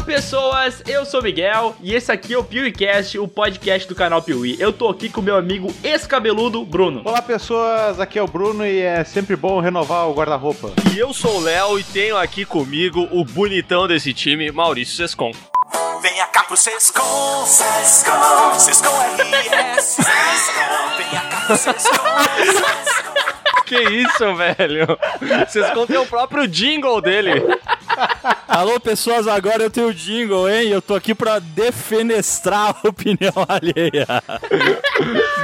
Olá pessoas, eu sou o Miguel e esse aqui é o PeeWeeCast, o podcast do canal Piuí. Eu tô aqui com meu amigo escabeludo Bruno. Olá pessoas, aqui é o Bruno e é sempre bom renovar o guarda-roupa. E eu sou o Léo e tenho aqui comigo o bonitão desse time, Maurício Sescon. Venha cá pro Sescom, Sescom, Sescom RS, Sescom, venha cá pro Sescom, Que isso, velho? Sescon tem o próprio jingle dele. Alô, pessoas, agora eu tenho o jingle, hein? Eu tô aqui pra defenestrar a opinião alheia.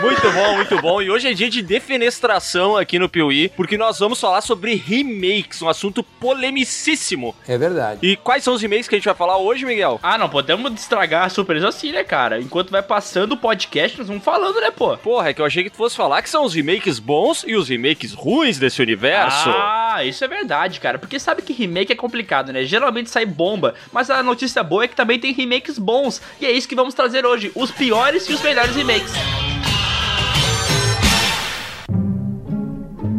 Muito bom, muito bom. E hoje é dia de defenestração aqui no Piuí, porque nós vamos falar sobre remakes, um assunto polemicíssimo. É verdade. E quais são os remakes que a gente vai falar hoje, Miguel? Ah, não podemos estragar a surpresa assim, né, cara? Enquanto vai passando o podcast, nós vamos falando, né, pô? Porra, é que eu achei que tu fosse falar que são os remakes bons e os remakes ruins desse universo. Ah, isso é verdade, cara. Porque sabe que remake é complicado, né? Geralmente sai bomba, mas a notícia boa é que também tem remakes bons. E é isso que vamos trazer hoje: os piores e os melhores remakes.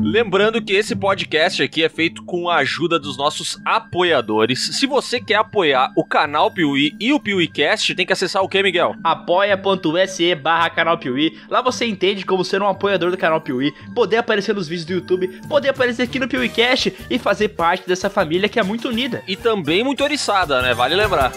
Lembrando que esse podcast aqui é feito com a ajuda dos nossos apoiadores. Se você quer apoiar o canal Piuí e o PiuíCast, tem que acessar o que, Miguel? apoia.se barra canal Piuí. Lá você entende como ser um apoiador do canal Piuí, poder aparecer nos vídeos do YouTube, poder aparecer aqui no PiuíCast e fazer parte dessa família que é muito unida. E também muito oriçada, né? Vale lembrar.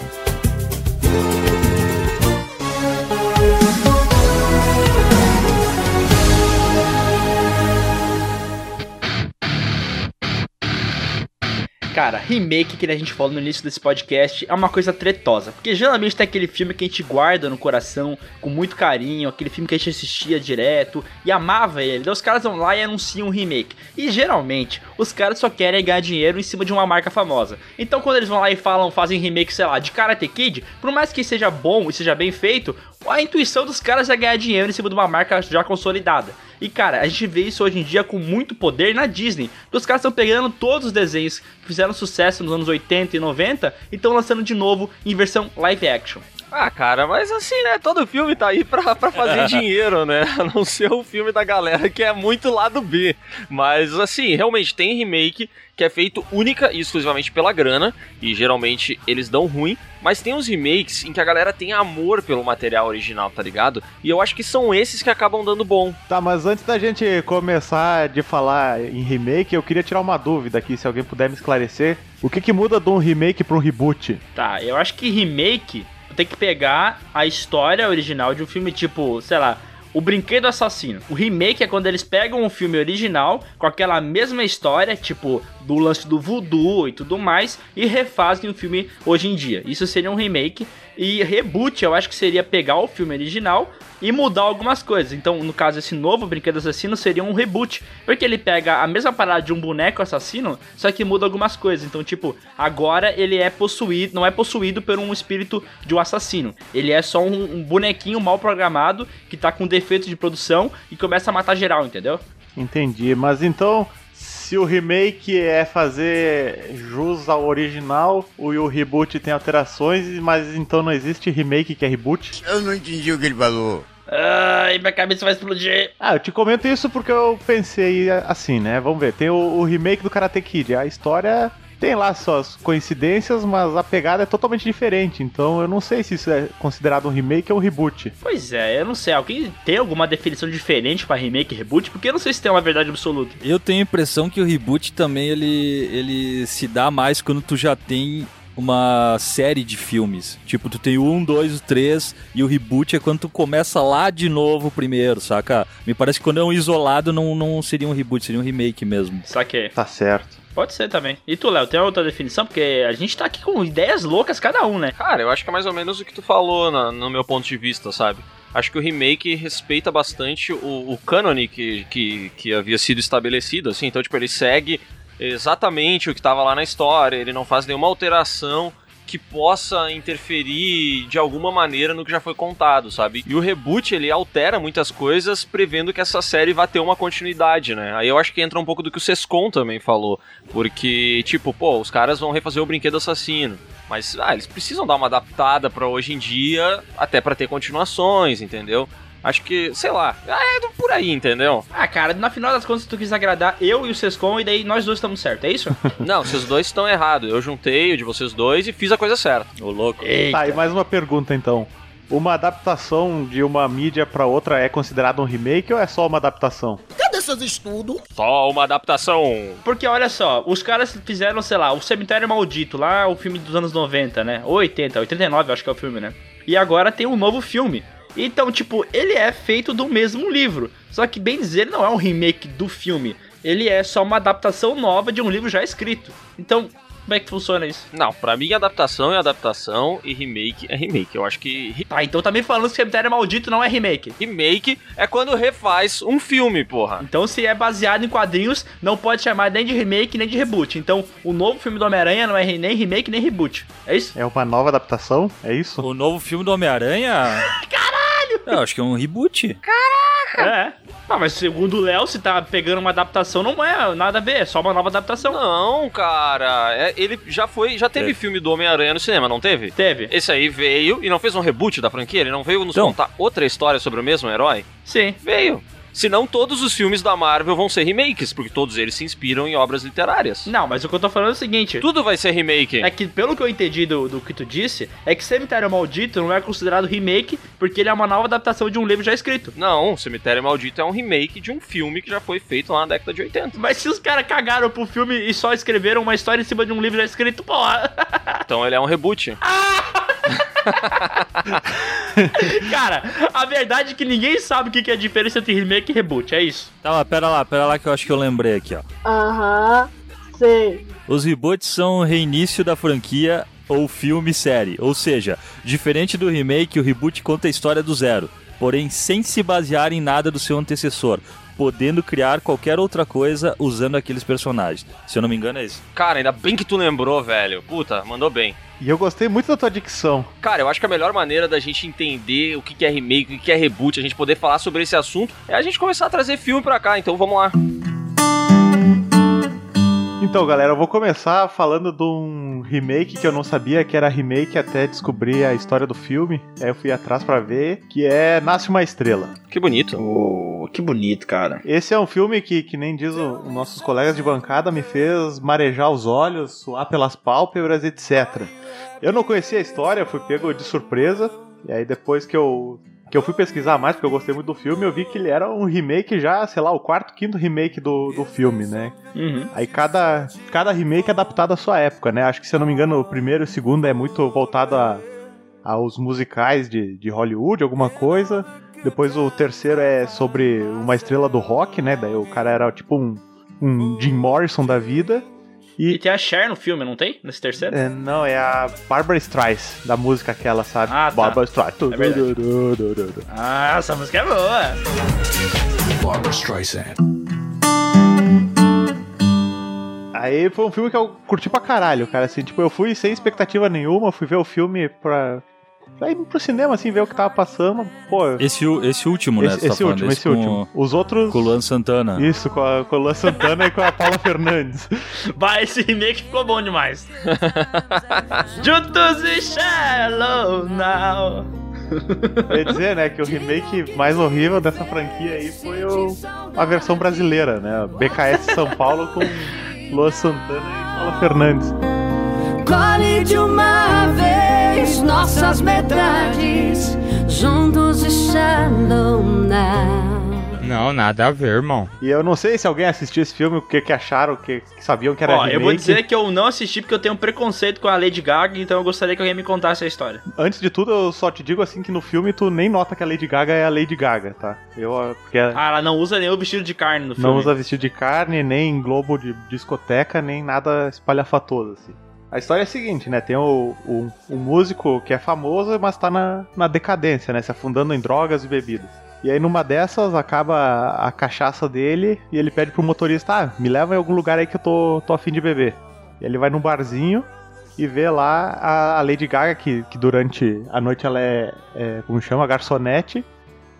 Cara, remake que a gente falou no início desse podcast é uma coisa tretosa. Porque geralmente tem aquele filme que a gente guarda no coração com muito carinho, aquele filme que a gente assistia direto e amava ele. Daí os caras vão lá e anunciam um remake. E geralmente os caras só querem ganhar dinheiro em cima de uma marca famosa. Então quando eles vão lá e falam, fazem remake, sei lá, de Karate Kid, por mais que seja bom e seja bem feito, a intuição dos caras é ganhar dinheiro em cima de uma marca já consolidada. E cara, a gente vê isso hoje em dia com muito poder na Disney. Os caras estão pegando todos os desenhos que fizeram sucesso nos anos 80 e 90 e estão lançando de novo em versão live action. Ah, cara, mas assim, né? Todo filme tá aí pra, pra fazer dinheiro, né? A não ser o filme da galera que é muito lado B. Mas, assim, realmente tem remake que é feito única e exclusivamente pela grana, e geralmente eles dão ruim, mas tem uns remakes em que a galera tem amor pelo material original, tá ligado? E eu acho que são esses que acabam dando bom. Tá, mas antes da gente começar de falar em remake, eu queria tirar uma dúvida aqui, se alguém puder me esclarecer. O que, que muda de um remake pra um reboot? Tá, eu acho que remake tem que pegar a história original de um filme tipo, sei lá, o Brinquedo Assassino. O remake é quando eles pegam um filme original com aquela mesma história, tipo do lance do voodoo e tudo mais, e refazem o filme hoje em dia. Isso seria um remake. E reboot, eu acho que seria pegar o filme original e mudar algumas coisas. Então, no caso, esse novo Brinquedo Assassino seria um reboot. Porque ele pega a mesma parada de um boneco assassino, só que muda algumas coisas. Então, tipo, agora ele é possuído, não é possuído por um espírito de um assassino. Ele é só um, um bonequinho mal programado que tá com defeitos de produção e começa a matar geral, entendeu? Entendi, mas então, se o remake é fazer jus ao original, o, o reboot tem alterações, mas então não existe remake que é reboot? Eu não entendi o que ele falou. Ai, minha cabeça vai explodir. Ah, eu te comento isso porque eu pensei assim, né? Vamos ver, tem o, o remake do Karate Kid, a história tem lá suas coincidências, mas a pegada é totalmente diferente. Então eu não sei se isso é considerado um remake ou um reboot. Pois é, eu não sei. Alguém tem alguma definição diferente pra remake e reboot? Porque eu não sei se tem uma verdade absoluta. Eu tenho a impressão que o reboot também ele, ele se dá mais quando tu já tem uma série de filmes. Tipo, tu tem o 1, 2, o 3 e o reboot é quando tu começa lá de novo primeiro, saca? Me parece que quando é um isolado não, não seria um reboot, seria um remake mesmo. Saquei. Tá certo. Pode ser também. E tu, Léo, tem outra definição? Porque a gente tá aqui com ideias loucas cada um, né? Cara, eu acho que é mais ou menos o que tu falou na- no meu ponto de vista, sabe? Acho que o remake respeita bastante o, o cânone que, que, que havia sido estabelecido, assim. Então, tipo, ele segue exatamente o que estava lá na história, ele não faz nenhuma alteração que possa interferir de alguma maneira no que já foi contado, sabe? E o reboot, ele altera muitas coisas prevendo que essa série vai ter uma continuidade, né? Aí eu acho que entra um pouco do que o Sescon também falou, porque, tipo, pô, os caras vão refazer o Brinquedo Assassino, mas, ah, eles precisam dar uma adaptada pra hoje em dia, até pra ter continuações, entendeu? Acho que, sei lá, é por aí, entendeu? Ah, cara, na final das contas, tu quis agradar eu e o Sescon e daí nós dois estamos certos, é isso? Não, vocês dois estão errados. Eu juntei o de vocês dois e fiz a coisa certa. Ô, louco. Eita. Tá, e mais uma pergunta então. Uma adaptação de uma mídia pra outra é considerada um remake ou é só uma adaptação? Só uma adaptação. Porque olha só, os caras fizeram, sei lá, o Cemitério Maldito, lá o filme dos anos 90, né? Ou 80, 89 eu acho que é o filme, né? E agora tem um novo filme. Então, tipo, ele é feito do mesmo livro. Só que, bem dizer, ele não é um remake do filme. Ele é só uma adaptação nova de um livro já escrito. Então, como é que funciona isso? Não, pra mim adaptação é adaptação e remake é remake. Eu acho que Tá, então tá me falando que Cemitério Maldito não é remake. remake é quando refaz um filme, porra. Então, se é baseado em quadrinhos, não pode chamar nem de remake nem de reboot. Então, o novo filme do Homem-Aranha não é nem remake nem reboot. É isso? É uma nova adaptação? É isso? O novo filme do Homem-Aranha. Caralho! Eu acho que é um reboot. É. Ah, mas segundo o Léo, se tá pegando uma adaptação, não é nada a ver, é só uma nova adaptação. Não, cara. é- ele já foi. Já teve Teve. filme do Homem-Aranha no cinema, não teve? Teve? Esse aí veio e não fez um reboot da franquia? Ele não veio nos Então. contar outra história sobre o mesmo herói? Sim. Veio. Senão todos os filmes da Marvel vão ser remakes, porque todos eles se inspiram em obras literárias. Não, mas o que eu tô falando é o seguinte. Tudo vai ser remake. É que, pelo que eu entendi do, do que tu disse, é que Cemitério Maldito não é considerado remake porque ele é uma nova adaptação de um livro já escrito. Não, Cemitério Maldito é um remake de um filme que já foi feito lá na década de 80. Mas se os caras cagaram pro filme e só escreveram uma história em cima de um livro já escrito, porra. Então ele é um reboot. Cara, a verdade é que ninguém sabe o que é a diferença entre remake e reboot, é isso. Tá, mas pera lá, pera lá que eu acho que eu lembrei aqui, ó. Aham, sei. Os reboots são o reinício da franquia ou filme série. Ou seja, diferente do remake, o reboot conta a história do zero, porém sem se basear em nada do seu antecessor, podendo criar qualquer outra coisa usando aqueles personagens. Se eu não me engano, é isso. Cara, ainda bem que tu lembrou, velho. Puta, mandou bem. E eu gostei muito da tua dicção. Cara, eu acho que a melhor maneira da gente entender o que é remake, o que é reboot, a gente poder falar sobre esse assunto, é a gente começar a trazer filme pra cá. Então vamos lá. Então, galera, eu vou começar falando de um remake que eu não sabia que era remake até descobrir a história do filme. Aí eu fui atrás pra ver, que é Nasce uma Estrela. Que bonito. Oh, que bonito, cara. Esse é um filme que, que nem diz o- os nossos colegas de bancada, me fez marejar os olhos, suar pelas pálpebras, etc. Eu não conhecia a história, fui pego de surpresa. E aí depois que eu, que eu fui pesquisar mais, porque eu gostei muito do filme, eu vi que ele era um remake já, sei lá, o quarto, quinto remake do, do filme, né? Uhum. Aí cada, cada remake é adaptado à sua época, né? Acho que se eu não me engano, o primeiro e o segundo é muito voltado a, aos musicais de, de Hollywood, alguma coisa. Depois o terceiro é sobre uma estrela do rock, né? Daí o cara era tipo um, um Jim Morrison da vida. E E tem a Cher no filme, não tem? Nesse terceiro? é, não, é a Barbara Streisand, da música aquela, sabe? Ah, tá. Barbara Streisand. É. Ah, essa música é boa. Barbara Streisand. Aí foi um filme que eu curti pra caralho, cara. Assim, tipo, eu fui sem expectativa nenhuma, fui ver o filme pra. Ir pro cinema, assim, ver o que tava passando. Pô, Esse, esse último, né? esse, tá esse falando, último, esse com, último. Os outros. Com o Luan Santana. Isso, com a, com a Luan Santana e com a Paula Fernandes. Vai, esse remake ficou bom demais. Juntos e Shallow Now. Eu ia dizer, né, que o remake mais horrível dessa franquia aí foi o, a versão brasileira, né? BKS São Paulo com Luan Santana e Paula Fernandes. Colhe de uma vez nossas metades, juntos e now. Não, nada a ver, irmão. E eu não sei se alguém assistiu esse filme, o que, que acharam, que, que sabiam que era Ó, remake. eu vou dizer que eu não assisti porque eu tenho um preconceito com a Lady Gaga, então eu gostaria que alguém me contasse a história. Antes de tudo, eu só te digo assim que no filme tu nem nota que a Lady Gaga é a Lady Gaga, tá? Eu, ah, porque Ah, ela não usa nenhum vestido de carne no filme. não usa vestido de carne, nem globo de discoteca, nem nada espalhafatoso, assim. A história é a seguinte, né? Tem o, o- um músico que é famoso, mas tá na, na decadência, né? Se afundando em drogas e bebidas. E aí numa dessas acaba a cachaça dele e ele pede pro motorista, ah, me leva em algum lugar aí que eu tô, tô afim de beber. E ele vai num barzinho e vê lá a, a Lady Gaga, que, que durante a noite ela é, é, como chama, garçonete.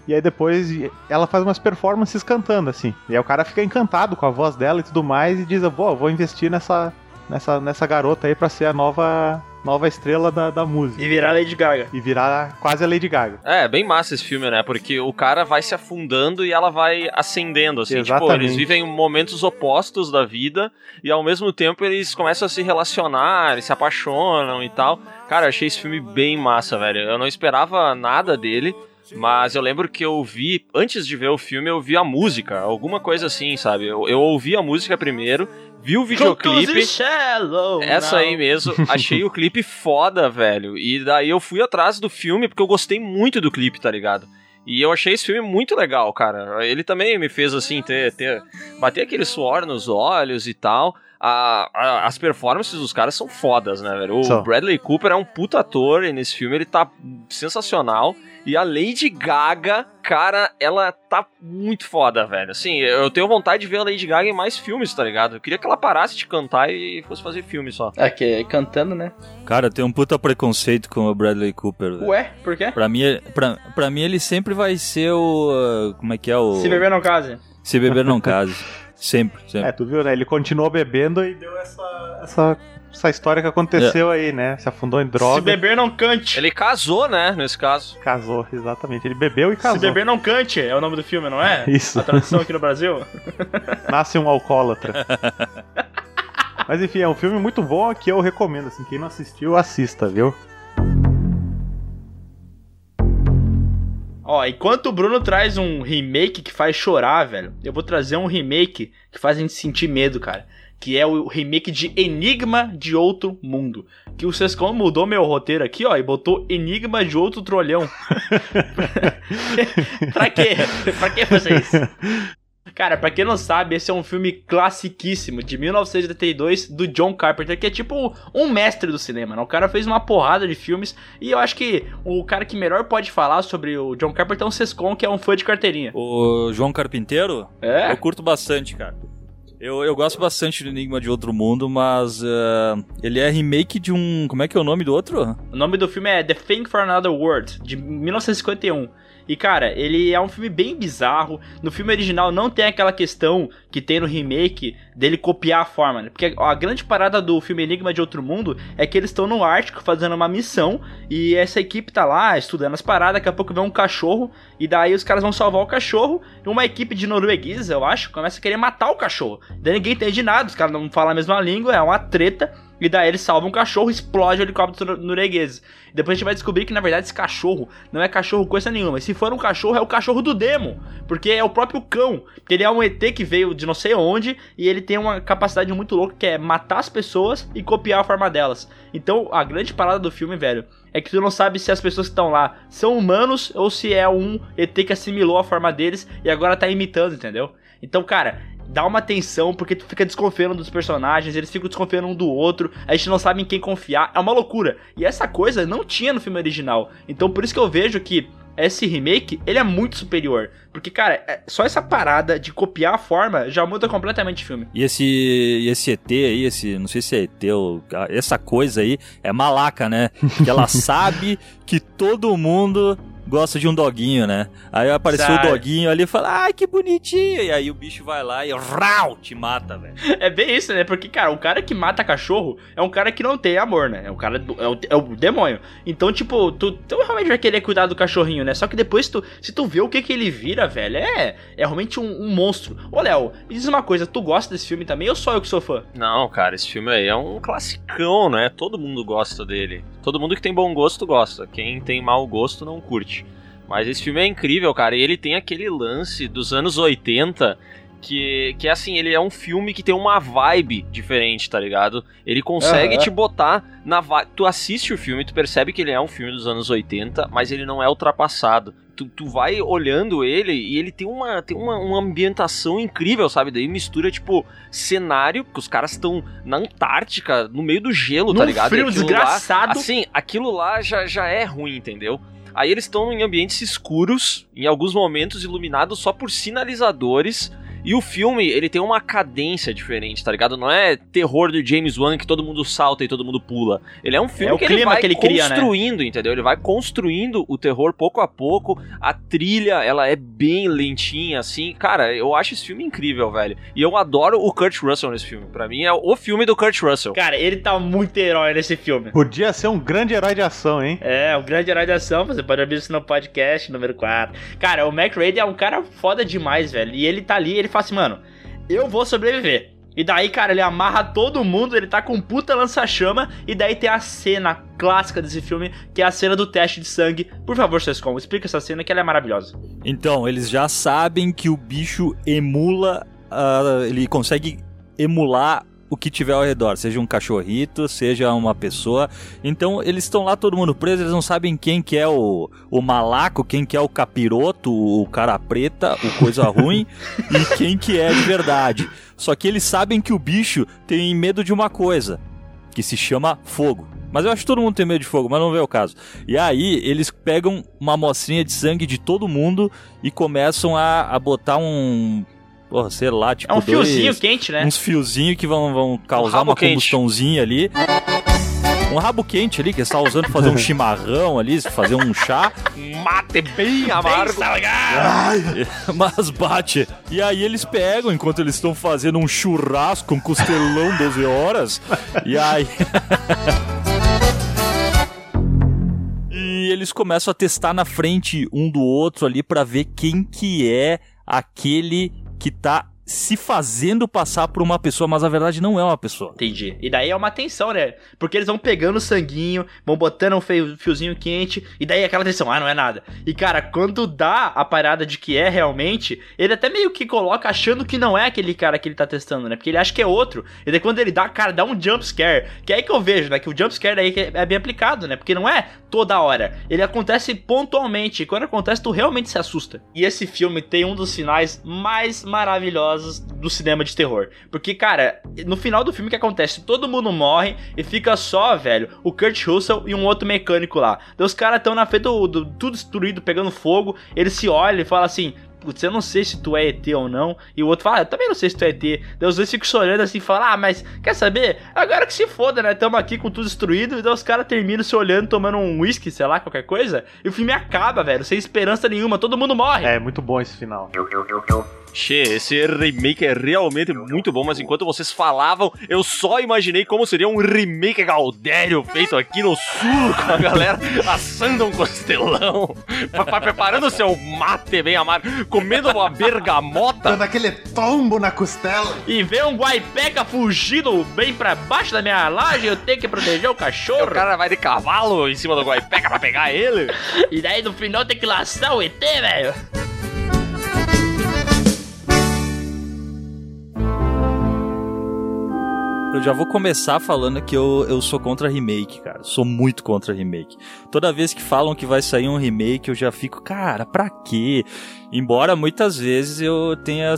E aí depois ela faz umas performances cantando, assim. E aí o cara fica encantado com a voz dela e tudo mais e diz, pô, vou investir nessa, nessa, nessa garota aí pra ser a nova nova estrela da, da música. E virar Lady Gaga. E virar quase a Lady Gaga. É, bem massa esse filme, né? Porque o cara vai se afundando e ela vai ascendendo, assim. Tipo, Exatamente. eles vivem momentos opostos da vida e ao mesmo tempo eles começam a se relacionar, eles se apaixonam e tal. Cara, eu achei esse filme bem massa, velho. Eu não esperava nada dele. Mas eu lembro que eu vi, antes de ver o filme, eu vi a música, alguma coisa assim, sabe? Eu, eu ouvi a música primeiro, vi o videoclipe. Shallow Essa aí mesmo, achei o clipe foda, velho. E daí eu fui atrás do filme porque eu gostei muito do clipe, tá ligado? E eu achei esse filme muito legal, cara. Ele também me fez assim ter, ter bater aquele suor nos olhos e tal. A- a- as performances dos caras são fodas, né, velho? O. Bradley Cooper é um puta ator e nesse filme ele tá sensacional. E a Lady Gaga, cara, ela tá muito foda, velho. Assim, eu tenho vontade de ver a Lady Gaga em mais filmes, tá ligado? Eu queria que ela parasse de cantar e fosse fazer filme só. É, que é cantando, né? Cara, tem um puta preconceito com o Bradley Cooper. velho. Ué, por quê? Pra mim, pra, pra mim, ele sempre vai ser o. Como é que é o. Se beber não case. Se beber não case. Sempre, sempre. É, tu viu, né? Ele continuou bebendo e deu essa, essa, essa história que aconteceu aí, né? Se afundou em Se droga. beber não cante. Ele casou, né, nesse caso. Casou, exatamente. Ele bebeu e Se casou. beber não cante, é o nome do filme, não é? Isso. A tradução aqui no Brasil? Nasce um alcoólatra. Mas enfim, é um filme muito bom que eu recomendo. Assim, quem não assistiu, assista, viu? Ó, enquanto o Bruno traz um remake que faz chorar, velho, eu vou trazer um remake que faz a gente sentir medo, cara. Que é o remake de Enigma de Outro Mundo. Que o Sescon mudou meu roteiro aqui, ó, e botou Enigma de Outro Trolhão. pra quê? pra que fazer isso? Cara, pra quem não sabe, esse é um filme classiquíssimo de 1982 do John Carpenter, que é tipo um mestre do cinema, né? O cara fez uma porrada de filmes e eu acho que o cara que melhor pode falar sobre o John Carpenter é o Sescon, que é um fã de carteirinha. O João Carpinteiro, É? eu curto bastante, cara. Eu, eu gosto bastante do Enigma de Outro Mundo, mas ah, ele é remake de um. Como é que é o nome do outro? O nome do filme é The Thing for Another World, de 1951. E cara, ele é um filme bem bizarro. No filme original não tem aquela questão que tem no remake dele copiar a forma, né? Porque a grande parada do filme Enigma de Outro Mundo é que eles estão no Ártico fazendo uma missão e essa equipe tá lá estudando as paradas, daqui a pouco vem um cachorro e daí os caras vão salvar o cachorro e uma equipe de noruegueses, eu acho, começa a querer matar o cachorro. Daí ninguém entende nada, os caras não falam a mesma língua, é uma treta. E daí eles salvam um cachorro, explode o helicóptero norueguês. Depois a gente vai descobrir que na verdade esse cachorro não é cachorro coisa nenhuma. E se for um cachorro, é o cachorro do demo. Porque é o próprio cão. Porque ele é um ET que veio de não sei onde. E ele tem uma capacidade muito louca que é matar as pessoas e copiar a forma delas. Então a grande parada do filme, velho, é que tu não sabe se as pessoas que estão lá são humanos ou se é um ET que assimilou a forma deles e agora tá imitando, entendeu? Então, cara, dá uma tensão porque tu fica desconfiando dos personagens, eles ficam desconfiando um do outro, a gente não sabe em quem confiar, é uma loucura. E essa coisa não tinha no filme original. Então por isso que eu vejo que esse remake, ele é muito superior. Porque, cara, é- só essa parada de copiar a forma já muda completamente o filme. E esse, e esse ET aí, esse, não sei se é ET ou essa coisa aí, é malaca, né? Que ela sabe que todo mundo gosta de um doguinho, né? Aí apareceu Sabe. o doguinho ali e fala, ai que bonitinho. E aí o bicho vai lá e rau, te mata, velho. É bem isso, né? Porque, cara, o cara que mata cachorro é um cara que não tem amor, né? É o cara do, é, o, é o demônio. Então, tipo, tu, tu realmente vai querer cuidar do cachorrinho, né? Só que depois tu, se tu vê o que que ele vira, velho, é, é realmente um, um monstro. Ô, Léo, me diz uma coisa, tu gosta desse filme também ou só eu que sou fã? Não, cara, esse filme aí é um classicão, né? Todo mundo gosta dele. Todo mundo que tem bom gosto gosta. Quem tem mau gosto não curte. Mas esse filme é incrível, cara. E ele tem aquele lance dos anos 80 que, que é assim, ele é um filme que tem uma vibe diferente, tá ligado? Ele consegue Aham. te botar na vibe. Tu assiste o filme, tu percebe que ele é um filme dos anos 80, mas ele não é ultrapassado. Tu, tu vai olhando ele e ele tem uma, tem uma, uma ambientação incrível, sabe? Daí mistura, tipo, cenário, que os caras estão na Antártica, no meio do gelo, tá Num ligado? E frio desgraçado. Lá, assim, aquilo lá já, já é ruim, entendeu? Aí eles estão em ambientes escuros, em alguns momentos iluminados só por sinalizadores. E o filme, ele tem uma cadência diferente, tá ligado? Não é terror do James Wan que todo mundo salta e todo mundo pula. Ele é um filme É o que ele clima vai que ele cria, né? construindo, entendeu? Ele vai construindo o terror pouco a pouco. A trilha, ela é bem lentinha, assim. Cara, eu acho esse filme incrível, velho. E eu adoro o Kurt Russell nesse filme. Pra mim é o filme do Kurt Russell. Cara, ele tá muito herói nesse filme. Podia ser um grande herói de ação, hein? É, um grande herói de ação, você pode ouvir isso no podcast número 4. Cara, o Mac Raid é um cara foda demais, velho. E ele tá ali, ele fala assim, mano, eu vou sobreviver. E daí, cara, ele amarra todo mundo, ele tá com um puta lança-chama, e daí tem a cena clássica desse filme, que é a cena do teste de sangue. Por favor, Sescom, explica essa cena que ela é maravilhosa. Então, eles já sabem que o bicho emula, ah, ele consegue emular o que tiver ao redor, seja um cachorrito, seja uma pessoa. Então, eles estão lá todo mundo preso, eles não sabem quem que é o, o malaco, quem que é o capiroto, o cara preta, o coisa ruim, e quem que é de verdade. Só que eles sabem que o bicho tem medo de uma coisa, que se chama fogo. Mas eu acho que todo mundo tem medo de fogo, mas não vê o caso. E aí, eles pegam uma amostrinha de sangue de todo mundo e começam a, a botar um. Porra, sei lá, tipo. É um dois- fiozinho quente, né? Uns fiozinhos que vão, vão causar rabo uma quente. combustãozinha ali. Um rabo quente ali, que você tá usando pra fazer um chimarrão ali, fazer um chá. Mate bem amargo. Mas bate. E aí eles pegam, enquanto eles estão fazendo um churrasco, um costelão 12 horas. E aí. e eles começam a testar na frente um do outro ali pra ver quem que é aquele que tá se fazendo passar por uma pessoa, mas na verdade não é uma pessoa. Entendi. E daí é uma tensão, né? Porque eles vão pegando o sanguinho, vão botando um fiozinho quente, e daí aquela tensão, ah, não é nada. E cara, quando dá a parada de que é realmente, ele até meio que coloca achando que não é aquele cara que ele tá testando, né? Porque ele acha que é outro. E daí quando ele dá, cara, dá um jump scare. Que é aí que eu vejo, né? Que o jump scare aí que é bem aplicado, né? Porque não é toda hora. Ele acontece pontualmente. E quando acontece, tu realmente se assusta. E esse filme tem um dos finais mais maravilhosos do cinema de terror. Porque, cara, no final do filme o que acontece? Todo mundo morre e fica só, velho, o Kurt Russell e um outro mecânico lá. Daí os caras estão na frente do, do- tudo destruído, pegando fogo. Ele se olha e fala assim. Putz, eu não sei se tu é ET ou não. E o outro fala, ah, eu também não sei se tu é ET. Daí os dois ficam se olhando assim e falam, ah, mas quer saber? Agora que se foda, né? Tamo aqui com tudo destruído. E daí os caras terminam se olhando, tomando um whisky, sei lá, qualquer coisa. E o filme acaba, velho, sem esperança nenhuma. Todo mundo morre. É, muito bom esse final. Che, esse remake é realmente muito bom, mas enquanto vocês falavam, eu só imaginei como seria um remake Galdério feito aqui no sul, com a galera assando um costelão, pa- pa- preparando seu mate bem amargo, comendo uma bergamota. Dando aquele tombo na costela. E vê um guaipeca fugindo bem pra baixo da minha laje, eu tenho que proteger o O cachorro. cara vai de cavalo em cima do guaipeca pra pegar ele. E daí no final tem que laçar o ET, velho. Eu já vou começar falando que eu, eu sou contra remake, cara. Sou muito contra remake. Toda vez que falam que vai sair um remake, eu já fico, cara, pra quê? Embora muitas vezes eu tenha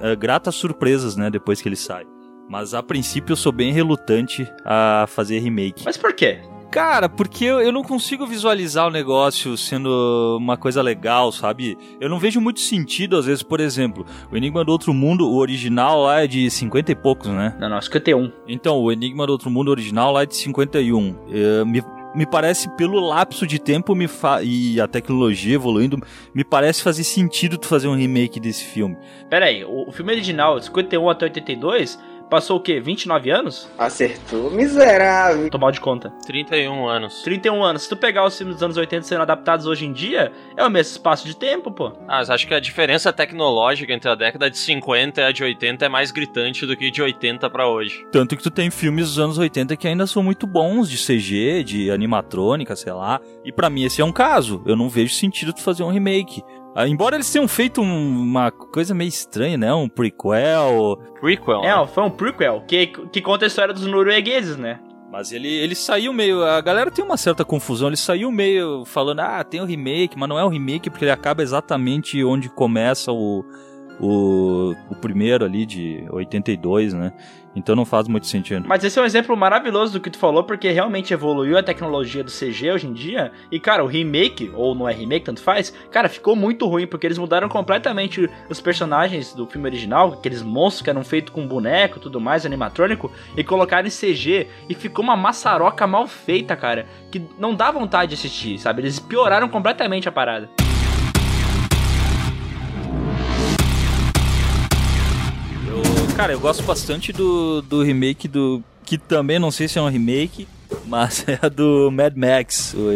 eh, gratas surpresas, né, depois que ele sai. Mas a princípio eu sou bem relutante a fazer remake. Mas por quê? Cara, porque eu, eu não consigo visualizar o negócio sendo uma coisa legal, sabe? Eu não vejo muito sentido, às vezes, por exemplo, o Enigma do Outro Mundo, o original lá é de 50 e poucos, né? Não, não, 51. Então, o Enigma do Outro Mundo original lá é de 51. É, me, me parece, pelo lapso de tempo me fa e a tecnologia evoluindo, me parece fazer sentido tu fazer um remake desse filme. Pera aí, o, o filme original, de 51 até 82, passou o quê? 29 anos? Acertou, miserável. Tô mal de conta. 31 anos. 31 anos. Se tu pegar os filmes dos anos 80 sendo adaptados hoje em dia, é o mesmo espaço de tempo, pô. Ah, mas acho que a diferença tecnológica entre a década de 50 e a de 80 é mais gritante do que de 80 pra hoje. Tanto que tu tem filmes dos anos 80 que ainda são muito bons de CG, de animatrônica, sei lá. E pra mim esse é um caso. Eu não vejo sentido tu fazer um remake. Ah, embora eles tenham feito um- uma coisa meio estranha, né? Um prequel. Prequel, É, né? foi um prequel que, que conta a história dos noruegueses, né? Mas ele, ele saiu meio. A galera tem uma certa confusão. Ele saiu meio falando, ah, tem o remake, mas não é o remake porque ele acaba exatamente onde começa o, o, o primeiro ali de 82, né? Então não faz muito sentido. Mas esse é um exemplo maravilhoso do que tu falou, porque realmente evoluiu a tecnologia do CG hoje em dia. E, cara, o remake, ou não é remake, tanto faz, cara, ficou muito ruim, porque eles mudaram completamente os personagens do filme original, aqueles monstros que eram feitos com boneco tudo mais, animatrônico, e colocaram em CG. E ficou uma maçaroca mal feita, cara, que não dá vontade de assistir, sabe? Eles pioraram completamente a parada. Cara, eu gosto bastante do, do remake do. Que também não sei se é um remake, mas é do Mad Max. O,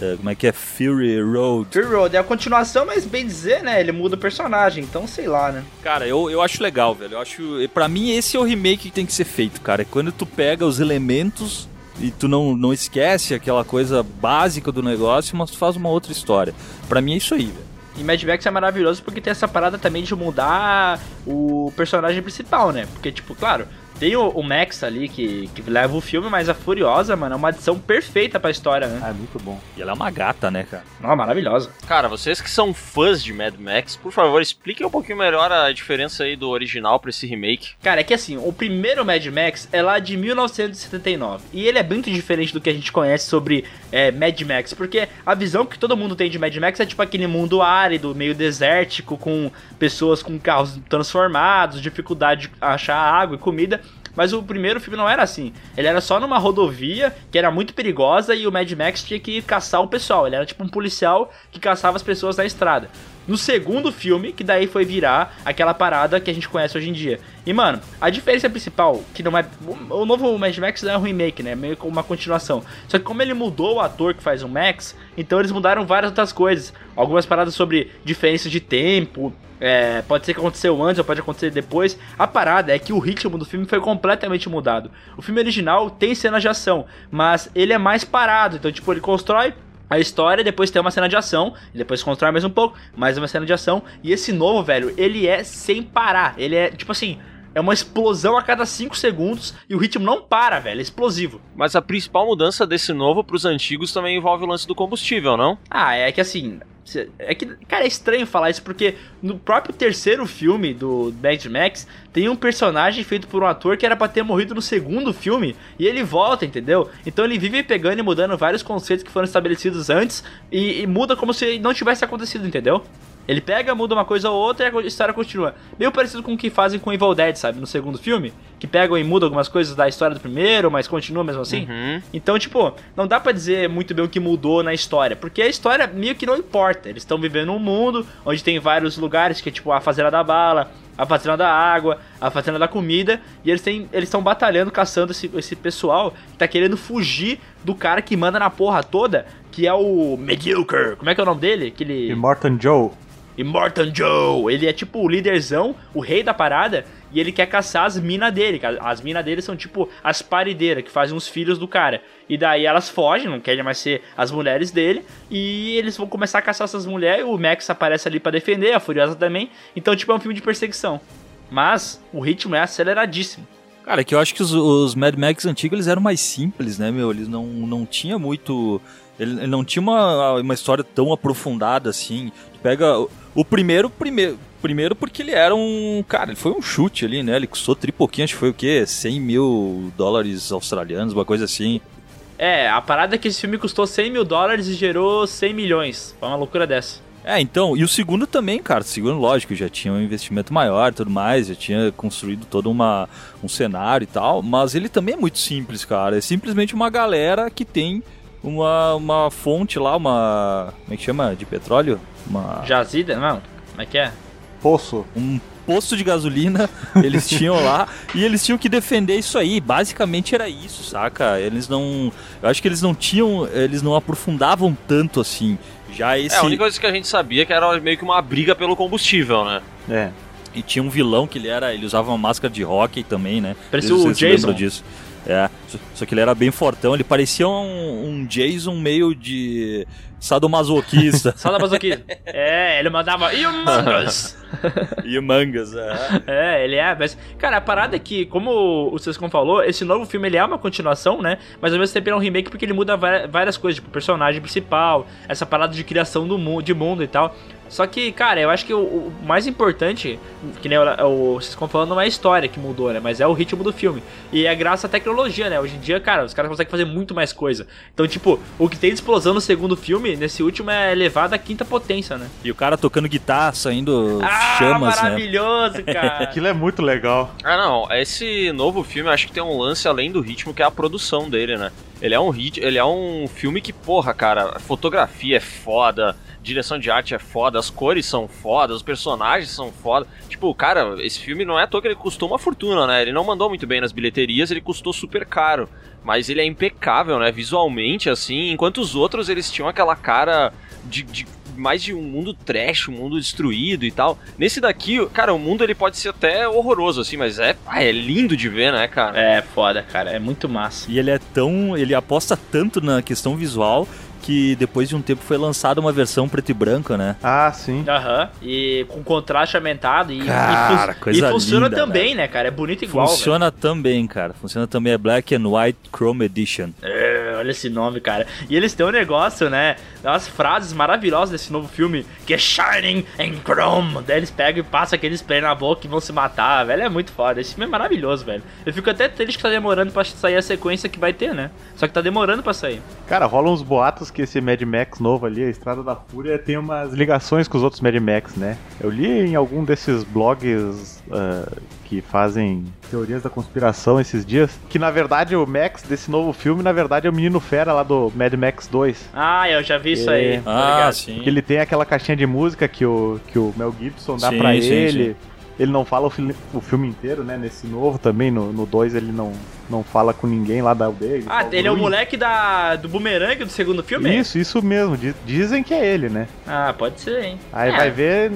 é, como é que é? Fury Road. Fury Road é a continuação, mas bem dizer, né? Ele muda o personagem, então sei lá, né? Cara, eu, eu acho legal, velho. Eu acho. Pra mim, esse é o remake que tem que ser feito, cara. É quando tu pega os elementos e tu não, não esquece aquela coisa básica do negócio, mas tu faz uma outra história. Pra mim é isso aí, velho. E Mad Max é maravilhoso porque tem essa parada também de mudar o personagem principal, né? Porque, tipo, claro, tem o, o Max ali que, que leva o filme, mas a Furiosa, mano, é uma adição perfeita pra história, né? É muito bom. E ela é uma gata, né, cara? Não, maravilhosa. Cara, vocês que são fãs de Mad Max, por favor, expliquem um pouquinho melhor a diferença aí do original pra esse remake. Cara, é que assim, o primeiro Mad Max é lá de 1979. E ele é muito diferente do que a gente conhece sobre é, Mad Max. Porque a visão que todo mundo tem de Mad Max é tipo aquele mundo árido, meio desértico, com pessoas com carros transformados, dificuldade de achar água e comida. Mas o primeiro filme não era assim. Ele era só numa rodovia que era muito perigosa e o Mad Max tinha que caçar o pessoal. Ele era tipo um policial que caçava as pessoas na estrada. No segundo filme, que daí foi virar aquela parada que a gente conhece hoje em dia. E, mano, a diferença principal, que não é. O novo Mad Max não é um remake, né? Meio como uma continuação. Só que como ele mudou o ator que faz o Max, então eles mudaram várias outras coisas. Algumas paradas sobre diferença de tempo. É, pode ser que aconteceu antes ou pode acontecer depois. A parada é que o ritmo do filme foi completamente mudado. O filme original tem cenas de ação, mas ele é mais parado. Então, tipo, ele constrói a história, depois tem uma cena de ação, e depois constrói mais um pouco, mais uma cena de ação. E esse novo, velho, ele é sem parar. Ele é, tipo assim, é uma explosão a cada 5 segundos e o ritmo não para, velho, é explosivo. Mas a principal mudança desse novo pros antigos também envolve o lance do combustível, não? Ah, é que assim. É que, cara, é estranho falar isso porque no próprio terceiro filme do Mad Max tem um personagem feito por um ator que era pra ter morrido no segundo filme e ele volta, entendeu? Então ele vive pegando e mudando vários conceitos que foram estabelecidos antes e, e muda como se não tivesse acontecido, entendeu? Ele pega, muda uma coisa ou outra e a história continua. Meio parecido com o que fazem com Evil Dead, sabe? No segundo filme. Que pegam e mudam algumas coisas da história do primeiro, mas continua mesmo assim. Uhum. Então, tipo, não dá pra dizer muito bem o que mudou na história. Porque a história meio que não importa. Eles estão vivendo um mundo onde tem vários lugares, que é tipo a Fazenda da Bala, a Fazenda da Água, a Fazenda da Comida. E eles estão eles batalhando, caçando esse, esse pessoal que tá querendo fugir do cara que manda na porra toda, que é o Mediocre. Como é que é o nome dele? Aquele... Immortan Joe. Morton Joe, ele é tipo o líderzão, o rei da parada, e ele quer caçar as minas dele. As minas dele são tipo as parideiras, que fazem os filhos do cara. E daí elas fogem, não querem mais ser as mulheres dele, e eles vão começar a caçar essas mulheres. O Max aparece ali para defender, a Furiosa também. Então, tipo, é um filme de perseguição. Mas o ritmo é aceleradíssimo. Cara, é que eu acho que os, os Mad Max antigos eles eram mais simples, né, meu? Eles não, não tinha muito. Ele não tinha uma, uma história tão aprofundada assim. Pega o, o primeiro, primeiro, primeiro porque ele era um. Cara, ele foi um chute ali, né? Ele custou tri pouquinho, acho que foi o quê? 100 mil dólares australianos, uma coisa assim. É, a parada é que esse filme custou 100 mil dólares e gerou 100 milhões. Foi uma loucura dessa. É, então, e o segundo também, cara. O segundo, lógico, já tinha um investimento maior e tudo mais, já tinha construído todo uma, um cenário e tal, mas ele também é muito simples, cara. É simplesmente uma galera que tem uma, uma fonte lá, uma. Como é que chama? De petróleo? Uma. Jazida? Não, como é que é? Poço. Um posto de gasolina eles tinham lá e eles tinham que defender isso aí. Basicamente era isso, saca? Eles não. Eu acho que eles não tinham. Eles não aprofundavam tanto assim. Já esse. É, a única coisa que a gente sabia é que era meio que uma briga pelo combustível, né? É. E tinha um vilão que ele era. Ele usava uma máscara de hockey também, né? Parecia o Jason. disso. É, só- que ele era bem fortão, ele parecia um, um Jason meio de sadomasoquista. Bazuquinha. é, ele mandava Humongous. e mangas, é. É, ele é, mas, cara, a parada é que, como o Sescon falou, esse novo filme ele é uma continuação, né? Mas ao mesmo tempo ele é um remake porque ele muda várias coisas, tipo, o personagem principal, essa parada de criação do mundo, de mundo e tal. Só que, cara, eu acho que o, o mais importante, que nem o, o Sescon falando, não é a história que mudou, né? Mas é o ritmo do filme. E é graças à tecnologia, né? Hoje em dia, cara, os caras conseguem fazer muito mais coisa. Então, tipo, o que tem de explosão no segundo filme, nesse último, é elevado à quinta potência, né? E o cara tocando guitarra, saindo Ah, chamas, né? maravilhoso, cara! Aquilo é muito legal. Ah, não. Esse novo filme eu acho que tem um lance além do ritmo, que é a produção dele, né? Ele é um hit, ele é um filme que, porra, cara, fotografia é foda, direção de arte é foda, as cores são foda, os personagens são foda. Tipo, cara, esse filme não é à toa que ele custou uma fortuna, né? Ele não mandou muito bem nas bilheterias, ele custou super caro. Mas ele é impecável, né? Visualmente, assim, enquanto os outros eles tinham aquela cara de, de mais de um mundo trash, um mundo destruído e tal. Nesse daqui, cara, o mundo ele pode ser até horroroso, assim, mas é, é lindo de ver, né, cara? É foda, cara. É muito massa. E ele é tão. Ele aposta tanto na questão visual que depois de um tempo foi lançada uma versão preto e branco, né? Ah, sim. Aham. E com contraste aumentado. E, Cara, e, fun- coisa e funciona linda, também, né, cara? É bonito igual. Funciona também, cara. Funciona também. É Black and White Chrome Edition. velho. É, olha esse nome, cara. E eles têm um negócio, né? Umas frases maravilhosas desse novo filme, que é Shining and Chrome. Daí eles pegam e passam aquele spray na boca e vão se matar, velho. É muito foda. Esse filme é maravilhoso, velho. Eu fico até triste que tá demorando pra sair a sequência que vai ter, né? Só que tá demorando pra sair. Cara, rolam uns boatos que esse Mad Max novo ali, a Estrada da Fúria, tem umas ligações com os outros Mad Max, né? Eu li em algum desses blogs ah, que fazem teorias da conspiração esses dias, que na verdade o Max desse novo filme, na verdade, é o menino fera lá do Mad Max 2. Ah, eu já vi isso É. aí. tá Ah, ligado? sim. Porque ele tem aquela caixinha de música que o, que o Mel Gibson dá Sim, pra sim, ele. sim. Ele não fala o, fili- o filme inteiro, né? Nesse novo também, no 2 ele não, não fala com ninguém lá da aldeia. ele Ah, ele é o moleque da, do bumerangue do segundo filme? Isso, isso mesmo. Diz- Dizem que é ele, né? Ah, pode ser, hein? Aí É. vai ver.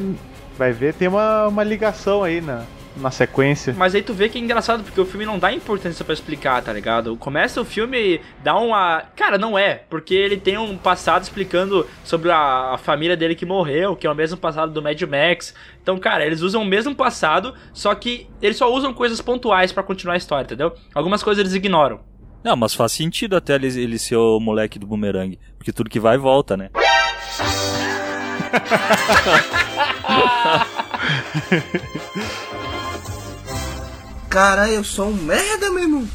Vai ver, tem uma, uma ligação aí na, na sequência. Mas aí tu vê que é engraçado, porque o filme não dá importância pra explicar, tá ligado? Começa o filme e dá uma. Cara, não é, porque ele tem um passado explicando sobre a, a família dele que morreu, que é o mesmo passado do Mad Max. Então, cara, eles usam o mesmo passado, só que eles só usam coisas pontuais pra continuar a história, entendeu? Algumas coisas eles ignoram. Não, mas faz sentido até ele, ele ser o moleque do bumerangue. Porque tudo que vai volta, né? Caralho, eu sou um merda, meu irmão.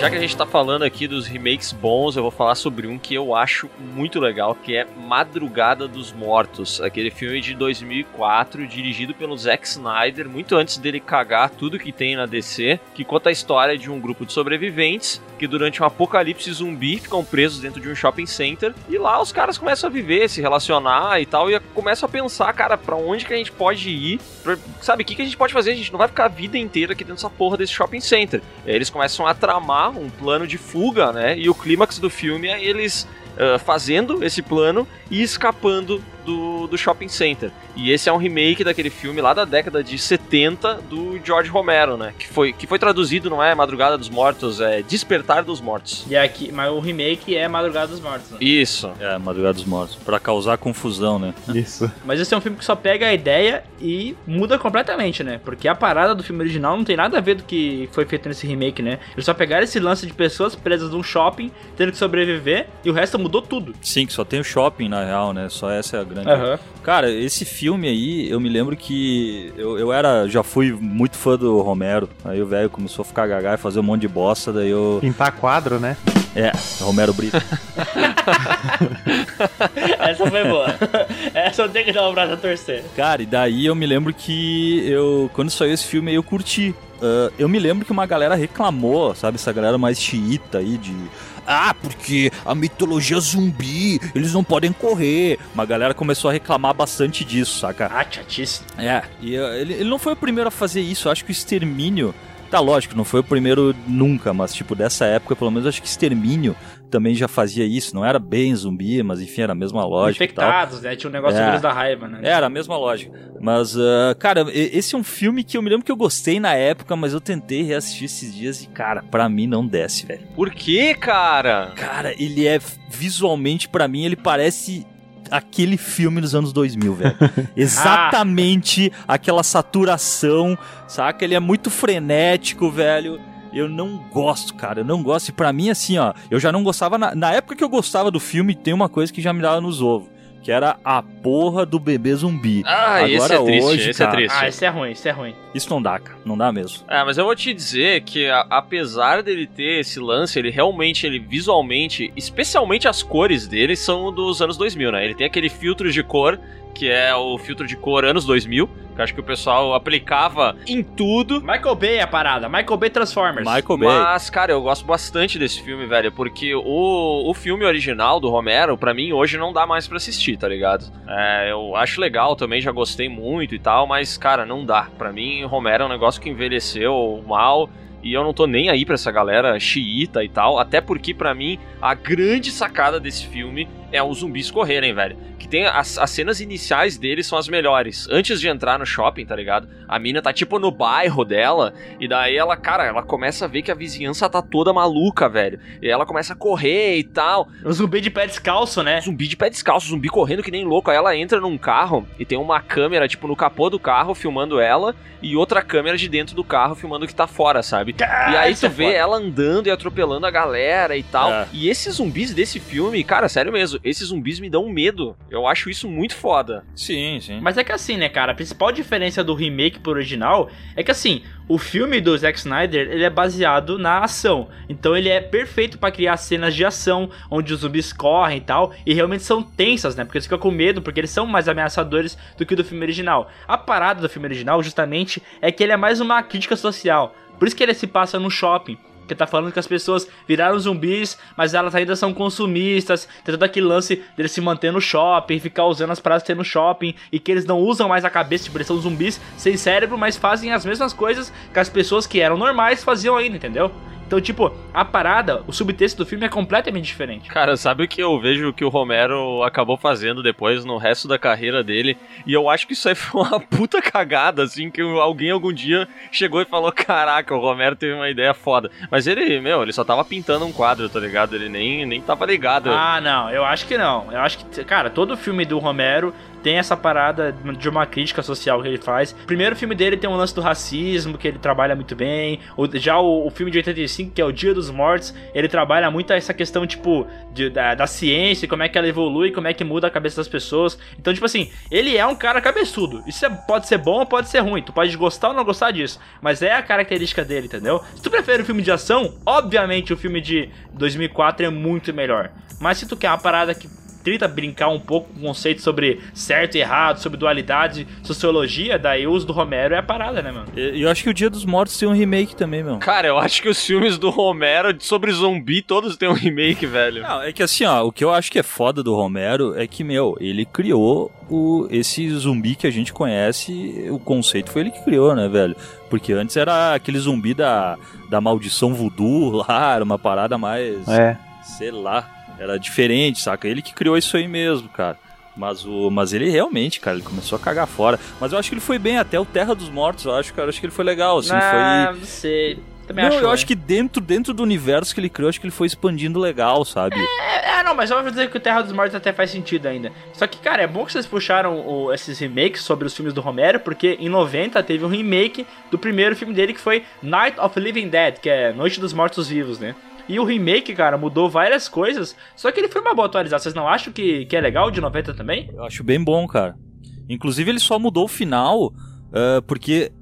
Já que a gente tá falando aqui dos remakes bons, eu vou falar sobre um que eu acho muito legal, que é Madrugada dos Mortos, aquele filme de 2004, dirigido pelo Zack Snyder, muito antes dele cagar tudo que tem na DC, que conta a história de um grupo de sobreviventes que durante um apocalipse zumbi ficam presos dentro de um shopping center e lá os caras começam a viver, se relacionar e tal, e começam a pensar, cara, pra onde que a gente pode ir, sabe, o que, que a gente pode fazer? A gente não vai ficar a vida inteira aqui dentro dessa porra desse shopping center. Aí eles começam a tramar um plano de fuga, né? E o clímax do filme é eles ah, fazendo esse plano e escapando do, do shopping center. E esse é um remake daquele filme lá da década de 70 do George Romero, né? Que foi, que foi traduzido, não é Madrugada dos Mortos, é Despertar dos Mortos. E aqui, mas o remake é Madrugada dos Mortos, né? Isso. É, Madrugada dos Mortos. Pra causar confusão, né? Isso. Mas esse é um filme que só pega a ideia e muda completamente, né? Porque a parada do filme original não tem nada a ver do que foi feito nesse remake, né? Eles só pegaram esse lance de pessoas presas num shopping, tendo que sobreviver, e o resto mudou tudo. Sim, que só tem o shopping na real, né? Só essa é a grande. Aham. Cara, esse filme aí, eu me lembro que eu, eu era, já fui muito fã do Romero. Aí o velho começou a ficar gaga e fazer um monte de bosta, daí eu. Pintar quadro, né? É, Romero Brito. Essa foi boa. Essa eu tenho que dar um braço a torcer. Cara, e daí eu me lembro que eu, quando saiu esse filme aí, eu curti. Ah, eu me lembro que uma galera reclamou, sabe? Essa galera mais xiita aí de. Ah, porque a mitologia zumbi, eles não podem correr. Uma galera começou a reclamar bastante disso, saca? Ah, chatice. É, e uh, ele, ele não foi o primeiro a fazer isso. Eu acho que o Extermínio Tá, lógico, não foi o primeiro nunca, mas tipo, dessa época, pelo menos acho que Extermínio também já fazia isso. Não era bem zumbi, mas enfim, era a mesma lógica. Infectados, né? Tinha um negócio É. da raiva, né? Era a mesma lógica. Mas, ah, cara, esse é um filme que eu me lembro que eu gostei na época, mas eu tentei reassistir esses dias e, cara, pra mim não desce, velho. Por quê, cara? Cara, ele é visualmente, pra mim, ele parece aquele filme dos anos 2000, velho. Exatamente aquela saturação, saca? Ele é muito frenético, velho. Eu não gosto, cara. Eu não gosto. E pra mim, assim, ó, eu já não gostava. Na, na época que eu gostava do filme, tem uma coisa que já me dava nos ovos. Que era a porra do bebê zumbi. Ah, esse é triste, esse é triste. Ah, isso é ruim, isso é ruim. Isso não dá, cara. Não dá mesmo. É, mas eu vou te dizer que a- apesar dele ter esse lance, ele realmente, ele visualmente, especialmente as cores dele são dos anos 2000, né? Ele tem aquele filtro de cor, que é o filtro de cor anos 2000, que eu acho que o pessoal aplicava em tudo. Michael Bay é a parada. Michael Bay Transformers. Michael Bay. Mas, cara, eu gosto bastante desse filme, velho, porque o, o filme original do Romero, pra mim, hoje não dá mais pra assistir, tá ligado? É, eu acho legal também, já gostei muito e tal, mas, cara, não dá. Pra mim, Romero é um negócio que envelheceu mal. E eu não tô nem aí pra essa galera xiita e tal. Até porque, pra mim, a grande sacada desse filme é os zumbis correrem, velho. Que tem as, as cenas iniciais deles são as melhores. Antes de entrar no shopping, tá ligado? A mina tá tipo no bairro dela. E daí ela, cara, ela começa a ver que a vizinhança tá toda maluca, velho. E ela começa a correr e tal. O zumbi de pé descalço, né? Zumbi de pé descalço, zumbi correndo que nem louco. Aí ela entra num carro e tem uma câmera, tipo, no capô do carro filmando ela. E outra câmera de dentro do carro filmando o que tá fora, sabe? E aí tu é vê foda. ela andando e atropelando a galera e tal. É. E esses zumbis desse filme, cara, sério mesmo, esses zumbis me dão medo. Eu acho isso muito foda. Sim, sim. Mas é que assim, né, cara? A principal diferença do remake pro original é que assim, o filme do Zack Snyder, ele é baseado na ação. Então ele é perfeito pra criar cenas de ação, onde os zumbis correm e tal, e realmente são tensas, né? Porque você fica com medo, porque eles são mais ameaçadores do que o do filme original. A parada do filme original, justamente, é que ele é mais uma crítica social. Por isso que ele se passa no shopping. Que tá falando que as pessoas viraram zumbis, mas elas ainda são consumistas. Tem todo aquele lance deles se manter no shopping, ficar usando as paradas que no shopping. E que eles não usam mais a cabeça, tipo, eles são zumbis sem cérebro, mas fazem as mesmas coisas que as pessoas que eram normais faziam ainda, entendeu? Então, tipo, a parada, o subtexto do filme é completamente diferente. Cara, sabe o que eu vejo que o Romero acabou fazendo depois no resto da carreira dele? E eu acho que isso aí foi uma puta cagada, assim, que alguém algum dia chegou e falou: Caraca, o Romero teve uma ideia foda. Mas ele, meu, ele só tava pintando um quadro, tá ligado? Ele nem, nem tava ligado. Ah, não, eu acho que não. Eu acho que, cara, todo filme do Romero tem essa parada de uma crítica social que ele faz. O primeiro filme dele tem um lance do racismo, que ele trabalha muito bem. Já o, o filme de 85, que é o Dia dos Mortos, ele trabalha muito essa questão, tipo, de- da, da ciência, como é que ela evolui, como é que muda a cabeça das pessoas. Então, tipo assim, ele é um cara cabeçudo. Isso é- pode ser bom ou pode ser ruim. Tu pode gostar ou não gostar disso. Mas é a característica dele, entendeu? Se tu prefere o filme de ação, obviamente o filme de 2004 é muito melhor. Mas se tu quer uma parada que tenta brincar um pouco com o conceito sobre certo e errado, sobre dualidade, sociologia, daí o uso do Romero é a parada, né, mano? E eu acho que o Dia dos Mortos tem um remake também, meu. Cara, eu acho que os filmes do Romero sobre zumbi todos têm um remake, velho. Não, é que assim, ó, o que eu acho que é foda do Romero é que, meu, ele criou o, esse zumbi que a gente conhece, o conceito foi ele que criou, né, velho? Porque antes era aquele zumbi da, da maldição voodoo lá, era uma parada mais, É. sei lá, era diferente, saca? Ele que criou isso aí mesmo, cara. Mas, o, mas ele realmente, cara, ele começou a cagar fora. Mas eu acho que ele foi bem, até o Terra dos Mortos, eu acho, cara, eu acho que ele foi legal, assim, ah, foi... não sei. Também Não, acho eu ruim. acho que dentro, dentro do universo que ele criou, acho que ele foi expandindo legal, sabe? É, é, não, mas eu vou dizer que o Terra dos Mortos até faz sentido ainda. Só que, cara, é bom que vocês puxaram o- esses remakes sobre os filmes do Romero, porque em 90 teve um remake do primeiro filme dele que foi Night of the Living Dead, que é Noite dos Mortos Vivos, né? E o remake, cara, mudou várias coisas, só que ele foi uma boa atualização. Vocês não acham que, que é legal o de 90 também? Eu acho bem bom, cara. Inclusive, ele só mudou o final, ah, porque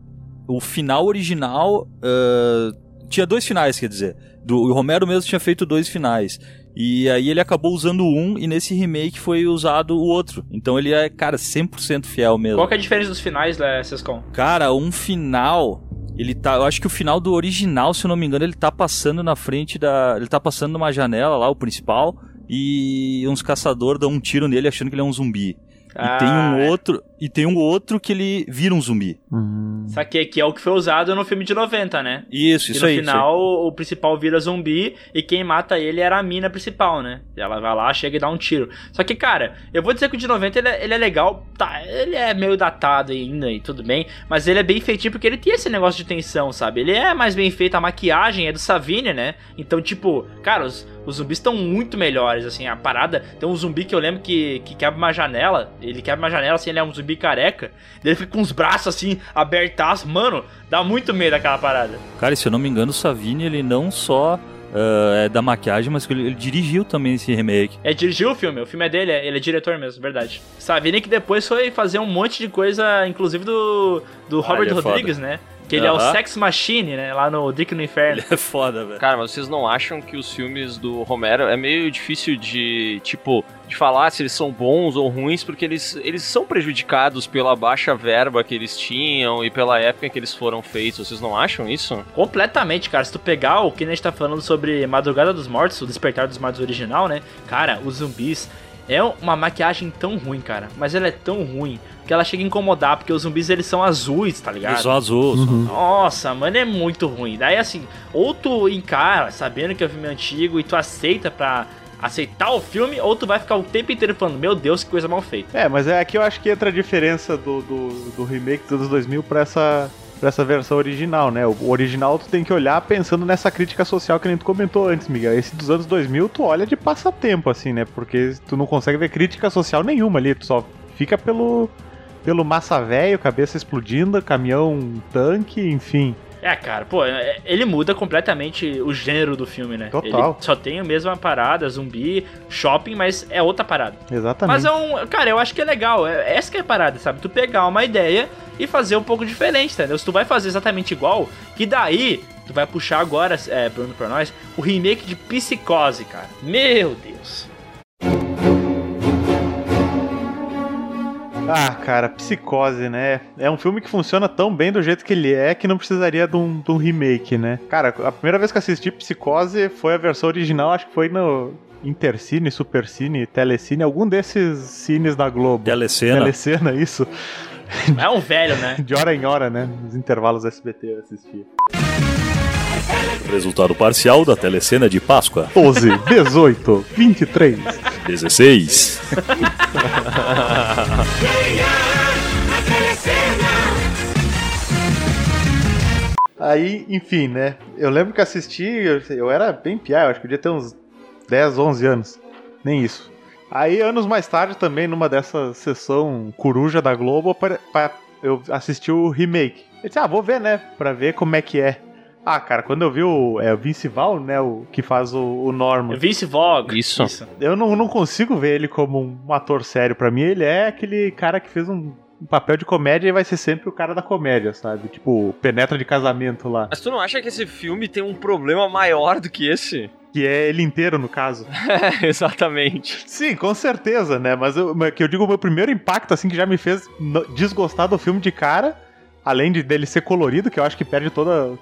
o final original ah, tinha dois finais, quer dizer. Do, o Romero mesmo tinha feito dois finais. E aí ele acabou usando um, e nesse remake foi usado o outro. Então ele é, cara, 100% fiel mesmo. Qual que é a diferença dos finais, né, Sescon? Cara, um final. Ele tá. Eu acho que o final do original, se eu não me engano, ele tá passando na frente da. Ele tá passando numa janela lá, o principal. E uns caçadores dão um tiro nele achando que ele é um zumbi. E Ah, tem um é. outro. E tem um outro que ele vira um zumbi. Hum. Saquei que é o que foi usado no filme de 90, né? Isso, E isso no aí. aí. final o principal vira zumbi e quem mata ele era a mina principal, né? E ela vai lá, chega e dá um tiro. Só que, cara, eu vou dizer que o de 90 ele é, ele é legal, tá? Ele é meio datado ainda e tudo bem, mas ele é bem feitinho porque ele tem esse negócio de tensão, sabe? Ele é mais bem feito, a maquiagem é do Savini, né? Então, tipo, cara, os, os zumbis estão muito melhores, assim, a parada. Tem um zumbi que eu lembro que, que quebra uma janela, ele quebra uma janela assim, ele é um zumbi careca, ele fica com os braços assim, abertaços, mano, dá muito medo aquela parada. Cara, e se eu não me engano, o Savini, ele não só ah, é da maquiagem, mas ele, ele dirigiu também esse remake. É, dirigiu o filme, o filme é dele, é- ele é diretor mesmo, verdade. Savini que depois foi fazer um monte de coisa, inclusive do, do Ah, Robert é Rodrigues, né? Que ele é o. Sex Machine, né? Lá no Dick no Inferno. Ele é foda, velho. Cara, mas vocês não acham que os filmes do Romero é meio difícil de, tipo, de falar se eles são bons ou ruins, porque eles, eles são prejudicados pela baixa verba que eles tinham e pela época em que eles foram feitos. Vocês não acham isso? Completamente, cara. Se tu pegar o que a gente tá falando sobre Madrugada dos Mortos, o Despertar dos Mortos original, né? Cara, os zumbis é uma maquiagem tão ruim, cara. Mas ela é tão ruim que ela chega a incomodar, porque os zumbis eles são azuis, tá ligado? Eles são azuis. Nossa, mano, é muito ruim. Daí assim, ou tu encara sabendo que é um filme antigo e tu aceita pra aceitar o filme, ou tu vai ficar o tempo inteiro falando, meu Deus, que coisa mal feita. É, mas é aqui eu acho que entra a diferença do, do, do remake dos anos 2000 pra essa, pra essa versão original, né? O original tu tem que olhar pensando nessa crítica social que nem tu comentou antes, Miguel. Esse dos anos 2000 tu olha de passatempo, assim, né? Porque tu não consegue ver crítica social nenhuma ali, tu só fica pelo, pelo massa velho, cabeça explodindo, caminhão, tanque, enfim. É, cara, pô, é- ele muda completamente o gênero do filme, né? Total. Ele só tem a mesma parada, zumbi, shopping, mas é outra parada. Exatamente. Mas é um. Cara, eu acho que é legal. É, essa que é a parada, sabe? Tu pegar uma ideia e fazer um pouco diferente, entendeu? Se tu vai fazer exatamente igual, que daí tu vai puxar agora, é, Bruno, pra nós, o remake de Psicose, cara. Meu Deus. Ah, cara, Psicose, né? É um filme que funciona tão bem do jeito que ele é que não precisaria de um, de um remake, né? Cara, a primeira vez que eu assisti Psicose foi a versão original, acho que foi no Intercine, Supercine, Telecine, algum desses cines da Globo. Telecena. Telecena, isso. É um velho, né? De hora em hora, né? Nos intervalos SBT eu assistia. Resultado parcial da telecena de Páscoa. 12, 18, 23. 16. Aí, enfim, né? Eu lembro que assisti, eu, era bem piá, eu acho que podia ter uns 10, 11 anos. Nem isso. Aí, anos mais tarde, também, numa dessa sessão coruja da Globo, eu assisti o remake. Eu disse, ah, vou ver, né? Pra ver como é que é. Ah, cara, quando eu vi o, é, o Vince Val, né? O que faz o, o Norman. Vince Vogue. Isso. Eu não, não consigo ver ele como um ator sério. Pra mim, ele é aquele cara que fez um, um papel de comédia e vai ser sempre o cara da comédia, sabe? Tipo, penetra de casamento lá. Mas tu não acha que esse filme tem um problema maior do que esse? Que é ele inteiro, no caso. É, exatamente. Sim, com certeza, né? Mas eu, que eu digo, o meu primeiro impacto, assim, que já me fez desgostar do filme de cara, além de dele ser colorido, que eu acho que perde toda,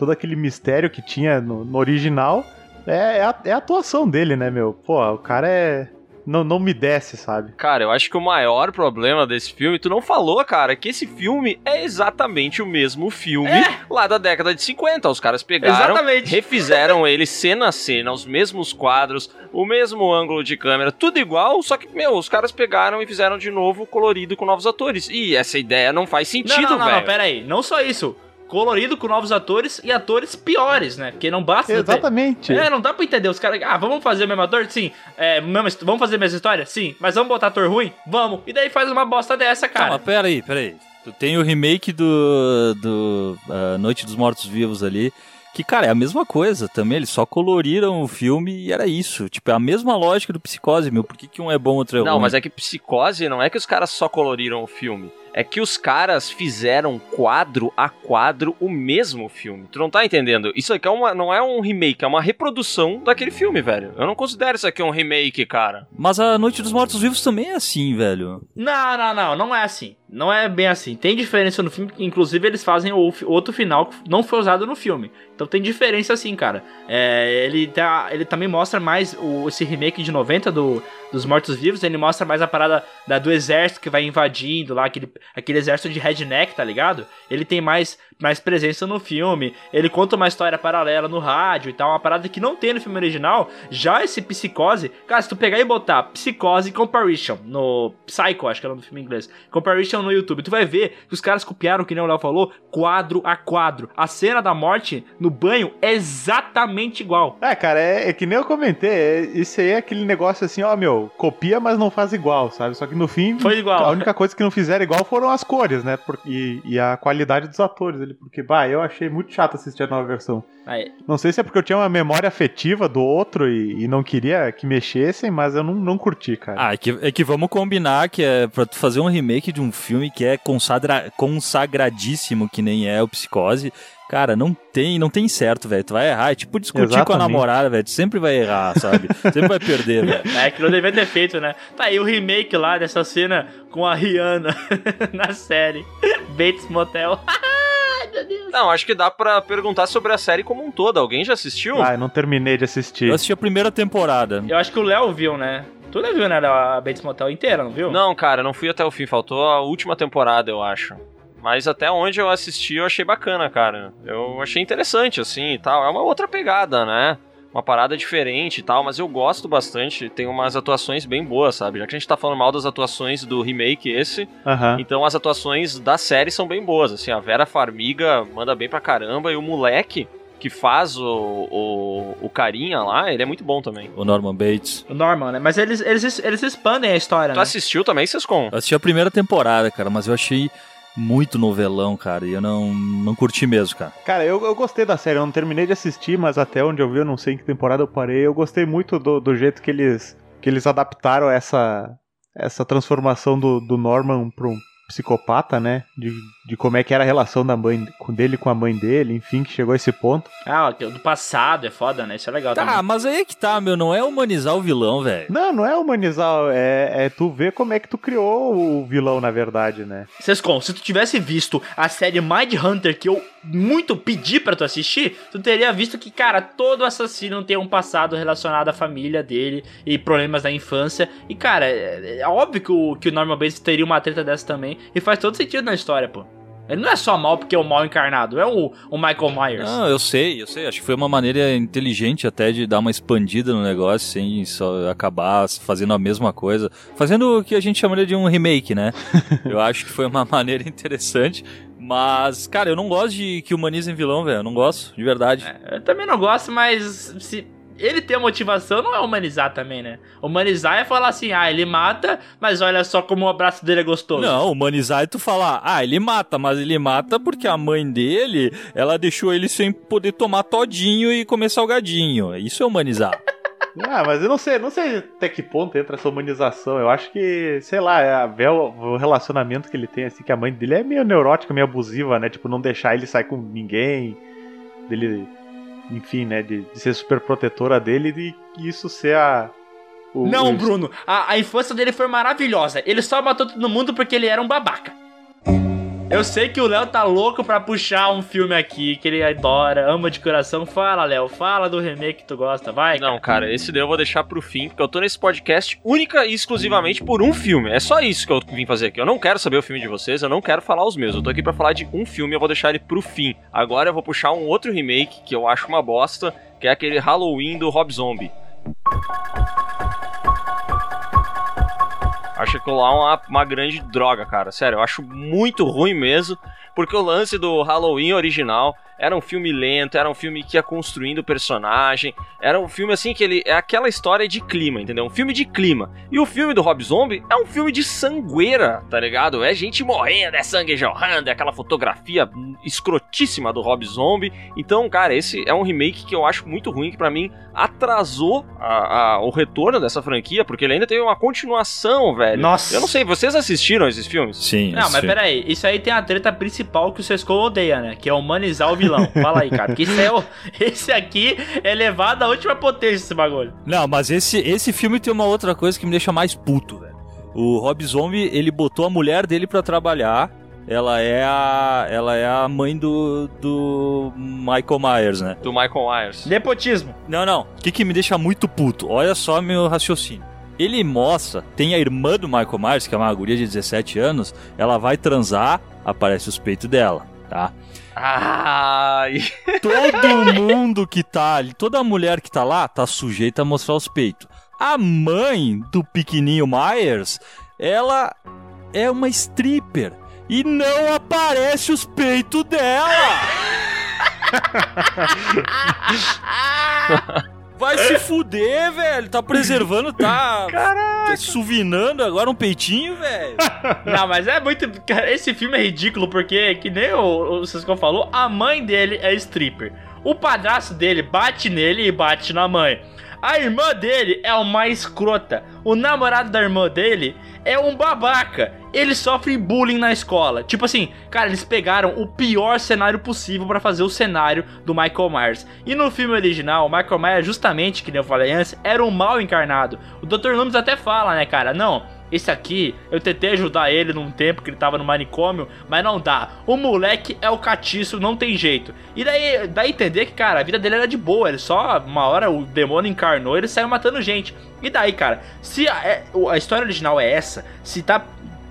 todo aquele mistério que tinha no, no original, é, é, a, é a atuação dele, né, meu? Pô, o cara é. Não, não me desce, sabe? Cara, eu acho que o maior problema desse filme, tu não falou, cara, que esse filme é exatamente o mesmo filme lá da década de 50. Os caras pegaram, Exatamente. refizeram ele cena a cena, os mesmos quadros, o mesmo ângulo de câmera, tudo igual, só que, meu, os caras pegaram e fizeram de novo colorido com novos atores. E essa ideia não faz Não, sentido, não, não, velho. não, pera aí. Não só isso. Colorido com novos atores e atores piores, né? Porque não basta. Exatamente. É, não dá pra entender. Os caras. Ah, vamos fazer o mesmo ator? Sim. É, mesma his- vamos fazer a mesma história? Sim. Mas vamos botar ator ruim? Vamos. E daí faz uma bosta dessa, cara. Calma, peraí, peraí. Tu tem o remake do, do ah, Noite dos Mortos Vivos ali, que, cara, é a mesma coisa também. Eles só coloriram o filme e era isso. Tipo, é a mesma lógica do Psicose, meu. Por que, que um é bom, outro é ruim? Não, mas é que Psicose não é que os caras só coloriram o filme. É que os caras fizeram quadro a quadro o mesmo filme. Tu não tá entendendo? Isso aqui é uma, não é um remake, é uma reprodução daquele filme, velho. Eu não considero isso aqui um remake, cara. Mas a Noite dos Mortos Vivos também é assim, velho. Não, não, não, não é assim. Não é bem assim. Tem diferença no filme, inclusive eles fazem outro final que não foi usado no filme. Então tem diferença sim, cara. É, ele, tá, ele também mostra mais o, esse remake de 90 do, dos Mortos-Vivos. Ele mostra mais a parada da, do exército que vai invadindo lá, aquele, aquele exército de redneck, tá ligado? Ele tem mais, mais presença no filme. Ele conta uma história paralela no rádio e tal. Uma parada que não tem no filme original. Já esse Psicose, cara, se tu pegar e botar Psicose Comparison no Psycho, acho que era no filme em inglês. Comparison no YouTube, tu vai ver que os caras copiaram, que nem o Léo falou, quadro a quadro. A cena da morte no banho é exatamente igual. É, cara, é, é que nem eu comentei. é- isso aí é aquele negócio assim, ó, meu, copia, mas não faz igual, sabe? Só que no fim. Foi igual. A única coisa que não fizeram igual foram as cores, né? Por- e, e a qualidade dos atores ali. Porque, bah, eu achei muito chato assistir a nova versão. Aí, Não sei se é porque eu tinha uma memória afetiva do outro e, e não queria que mexessem, mas eu não, não curti, cara. Ah, é que, é que vamos combinar que é pra tu fazer um remake de um filme que é consagra, consagradíssimo, que nem é o Psicose. Cara, não tem, não tem certo, velho. Tu vai errar. É tipo discutir com a Exatamente. namorada, velho. Tu sempre vai errar, sabe? sempre vai perder, velho. é que não devia ter feito, né? Tá aí o remake lá dessa cena com a Rihanna na série Bates Motel. Deus. Não, acho que dá pra perguntar sobre a série como um todo. Alguém já assistiu? Ah, eu não terminei de assistir. Eu assisti a primeira temporada. Eu acho que o Léo viu, né? Tu não viu, né, a Bates Motel inteira, não viu? Não, cara, não fui até o fim. Faltou a última temporada, eu acho. Mas até onde eu assisti, eu achei bacana, cara. Eu achei interessante, assim, e tal. É uma outra pegada, né? Uma parada diferente e tal, mas eu gosto bastante. Tem umas atuações bem boas, sabe? Já que a gente tá falando mal das atuações do remake esse, então as atuações da série são bem boas. Assim, a Vera Farmiga manda bem pra caramba e o moleque que faz o, o, o carinha lá, ele é muito bom também. O Norman Bates. O Norman, né? Mas eles, eles, eles expandem a história, Tu né? assistiu também, Sescon? Eu assisti a primeira temporada, cara, mas eu achei muito novelão, cara. E eu não, não curti mesmo, cara. Cara, eu, eu gostei da série, eu não terminei de assistir, mas até onde eu vi, eu não sei em que temporada eu parei. Eu gostei muito do, do jeito que eles, que eles adaptaram essa, essa transformação do, do Norman pra um psicopata, né? De, de como é que era a relação da mãe com dele com a mãe dele, enfim, que chegou a esse ponto. Ah, ó, do passado é foda, né? Isso é legal Tá, também. mas aí é que tá, meu. Não é humanizar o vilão, velho. Não, não é humanizar, é, é tu ver como é que tu criou o vilão, na verdade, né? Sescon, se tu tivesse visto a série Mind Hunter que eu muito pedi pra tu assistir, tu teria visto que, cara, todo assassino tem um passado relacionado à família dele e problemas da infância. E, cara, é, é óbvio que o, que o Norman Bates teria uma treta dessa também. E faz todo sentido na história, pô. Ele não é só mal porque é o mal encarnado, é o, o Michael Myers. Não, eu sei, eu sei. Acho que foi uma maneira inteligente até de dar uma expandida no negócio sem só acabar fazendo a mesma coisa. Fazendo o que a gente chamaria de um remake, né? eu acho que foi uma maneira interessante. Mas, cara, eu não gosto de que humanizem vilão, velho. Eu não gosto, de verdade. É, eu também não gosto, mas se ele ter motivação não é humanizar também, né? Humanizar é falar assim, ah, ele mata, mas olha só como o abraço dele é gostoso. Não, humanizar é tu falar, ah, ele mata, mas ele mata porque a mãe dele, ela deixou ele sem poder tomar todinho e comer salgadinho. Isso é humanizar. Ah, mas eu não sei, não sei até que ponto entra essa humanização. Eu acho que, sei lá, é o, o relacionamento que ele tem, assim, que a mãe dele é meio neurótica, meio abusiva, né? Tipo, não deixar ele sair com ninguém, dele, enfim, né? De, de ser super protetora dele e isso ser a. o- Não, o- Bruno, a, a infância dele foi maravilhosa. Ele só matou todo mundo porque ele era um babaca. Eu sei que o Léo tá louco pra puxar um filme aqui que ele adora, ama de coração. Fala, Léo, fala do remake que tu gosta, vai. Não, cara, esse daí eu vou deixar pro fim, porque eu tô nesse podcast única e exclusivamente por um filme. É só isso que eu vim fazer aqui. Eu não quero saber o filme de vocês, eu não quero falar os meus. Eu tô aqui pra falar de um filme, eu vou deixar ele pro fim. Agora eu vou puxar um outro remake que eu acho uma bosta, que é aquele Halloween do Rob Zombie. Acho que lá uma, uma grande droga, cara. Sério, eu acho muito ruim mesmo. Porque o lance do Halloween original era um filme lento, era um filme que ia construindo o personagem. Era um filme assim que ele. É aquela história de clima, entendeu? Um filme de clima. E o filme do Rob Zombie é um filme de sangueira, tá ligado? É gente morrendo, é sangue jorrando, é aquela fotografia escrotíssima do Rob Zombie. Então, cara, esse é um remake que eu acho muito ruim, que pra mim atrasou a- a- o retorno dessa franquia, porque ele ainda teve uma continuação, velho. Nossa. Eu não sei, vocês assistiram esses filmes? Sim. Não, mas sim. peraí, isso aí tem a treta principal que o Sescon odeia, né? Que é humanizar o vilão. Fala aí, cara. Porque esse, é o, esse aqui é levado à última potência, esse bagulho. Não, mas esse, esse filme tem uma outra coisa que me deixa mais puto, velho. O Rob Zombie, ele botou a mulher dele pra trabalhar. Ela é a, ela é a mãe do, do Michael Myers, né? Do Michael Myers. Nepotismo. Não, não. O que, que me deixa muito puto? Olha só meu raciocínio. Ele mostra, tem a irmã do Michael Myers, que é uma guria de 17 anos, ela vai transar, aparece os peitos dela, tá? Ai. Todo mundo que tá ali, toda mulher que tá lá, tá sujeita a mostrar os peitos. A mãe do pequenininho Myers, ela é uma stripper e não aparece os peitos dela. Vai se fuder, velho. Tá preservando, tá. Caraca. Suvinando agora um peitinho, velho. Não, mas é muito. cara, Esse filme é ridículo porque, que nem o, o Cisco falou, a mãe dele é stripper. O padrasto dele bate nele e bate na mãe. A irmã dele é uma escrota. O namorado da irmã dele é um babaca. Ele sofre bullying na escola. Tipo assim, cara, eles pegaram o pior cenário possível pra fazer o cenário do Michael Myers. E no filme original, o Michael Myers, justamente, que nem eu falei antes, era um mal encarnado. O Dr. Loomis até fala, né, cara? Não, esse aqui, eu tentei ajudar ele num tempo que ele tava no manicômio, mas não dá. O moleque é o catiço, não tem jeito. E daí, daí entender que, cara, a vida dele era de boa. Ele só, uma hora o demônio encarnou, ele saiu matando gente. E daí, cara, se a, é- a história original é essa, se tá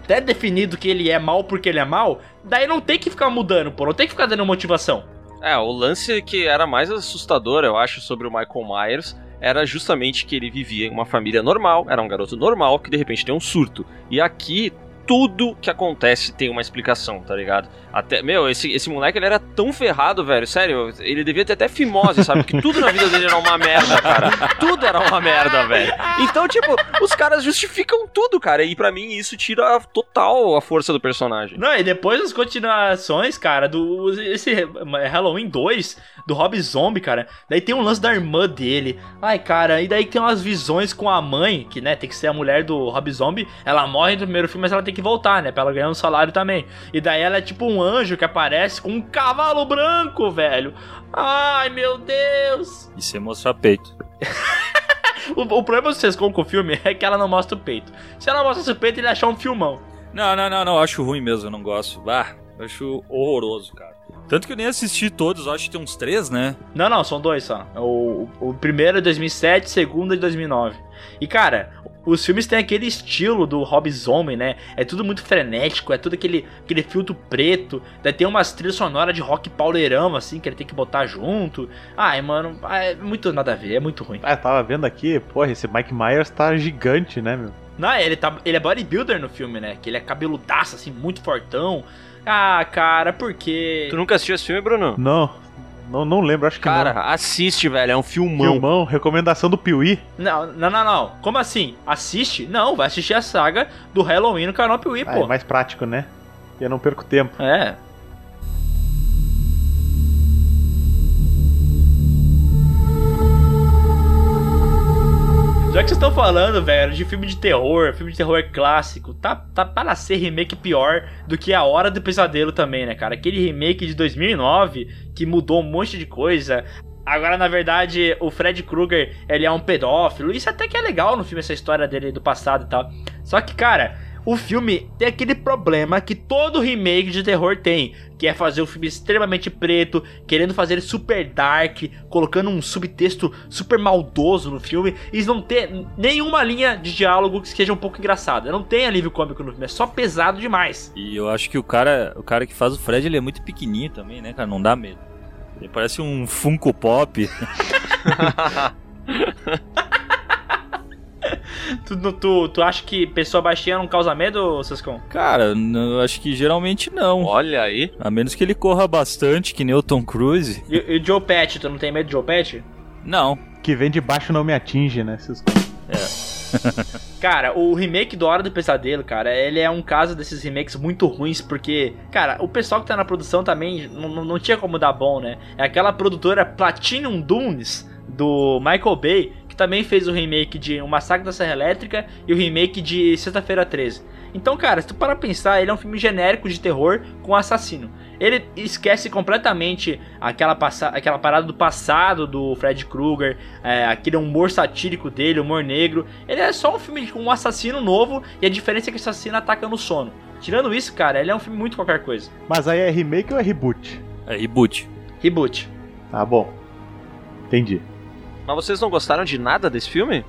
até definido que ele é mal porque ele é mal, daí não tem que ficar mudando, pô, não tem que ficar dando motivação. É, o lance que era mais assustador, eu acho, sobre o Michael Myers era justamente que ele vivia em uma família normal, era um garoto normal que de repente tem um surto. E aqui tudo que acontece tem uma explicação, tá ligado? Até, meu, esse, esse moleque ele era tão ferrado, velho, sério, ele devia ter até fimose, sabe? Porque tudo na vida dele era uma merda, cara. Tudo era uma merda, velho. Então, tipo, os caras justificam tudo, cara, e pra mim isso tira total a força do personagem. Não, e depois as continuações, cara, do esse Halloween 2, do Rob Zombie, cara. Daí tem um lance da irmã dele. Ai, cara, e daí tem umas visões com a mãe, que, né, tem que ser a mulher do Rob Zombie. Ela morre no primeiro filme, mas ela tem que voltar, né, pra ela ganhar um salário também. E daí ela é tipo um anjo que aparece com um cavalo branco, velho. Ai, meu Deus. E você mostrar peito. O, o problema do Sescon com o filme é que ela não mostra o peito. Se ela mostra o peito, ele achar um filmão. Não, não, não, não. eu Acho ruim mesmo, eu não gosto. Ah, eu acho horroroso, cara. Tanto que eu nem assisti todos, eu acho que tem uns três, né? Não, não, são dois só. O, o primeiro é 2007, o segundo é de 2009. E cara, os filmes têm aquele estilo do Rob Zombie, né? É tudo muito frenético, é tudo aquele, aquele filtro preto. Daí tem umas trilhas sonoras de rock pauleirão, assim, que ele tem que botar junto. Ai, mano, é muito nada a ver, é muito ruim. Ah, eu tava vendo aqui, porra, esse Mike Myers tá gigante, né, meu? Não, ele, tá, ele é bodybuilder no filme, né? Que ele é cabeludaço, assim, muito fortão. Ah, cara, por quê? Tu nunca assistiu esse filme, Bruno? Não, não, não lembro, acho que Cara, não. assiste, velho, é um filmão. Filmão, recomendação do Piuí. Não, não, não, não. Como assim? Assiste? Não, vai assistir a saga do Halloween no canal Piuí, Ah, pô. é mais prático, né? E eu não perco tempo. É. Já que vocês estão falando, velho, de filme de terror, filme de terror clássico, tá, tá para ser remake pior do que A Hora do Pesadelo também, né, cara? Aquele remake de 2009 que mudou um monte de coisa. Agora, na verdade, o Fred Krueger, ele é um pedófilo. Isso até que é legal no filme, essa história dele do passado e tal. Só que, cara, o filme tem aquele problema que todo remake de terror tem, que é fazer o filme extremamente preto, querendo fazer ele super dark, colocando um subtexto super maldoso no filme, e não ter nenhuma linha de diálogo que seja um pouco engraçada. Não tem alívio cômico no filme, é só pesado demais. E eu acho que o cara, o cara que faz o Fred, ele é muito pequenininho também, né, cara? Não dá medo. Ele parece um Funko Pop. Tu, tu, tu acha que pessoa baixinha não causa medo, Sascon? Cara, eu acho que geralmente não. Olha aí. A menos que ele corra bastante, que nem o Tom Cruise. E, e o Joe Pet, tu não tem medo de Joe Pet? Não. Que vem de baixo não me atinge, né? Esses- Cara, o remake do Hora do Pesadelo, cara, ele é um caso desses remakes muito ruins, porque, cara, o pessoal que tá na produção também não, não- tinha como dar bom, né? É aquela produtora Platinum Dunes, do Michael Bay, também fez o remake de O Massacre da Serra Elétrica e o remake de Sexta-feira 13. Então, cara, se tu parar pra pensar, ele é um filme genérico de terror com assassino. Ele esquece completamente aquela, passa aquela parada do passado do Fred Krueger, é, aquele humor satírico dele, humor negro. Ele é só um filme com um assassino novo e a diferença é que esse assassino ataca no sono. Tirando isso, cara, ele é um filme muito qualquer coisa. Mas aí é remake ou é reboot? É reboot. Reboot. Tá bom. Entendi. Mas vocês não gostaram de nada desse filme?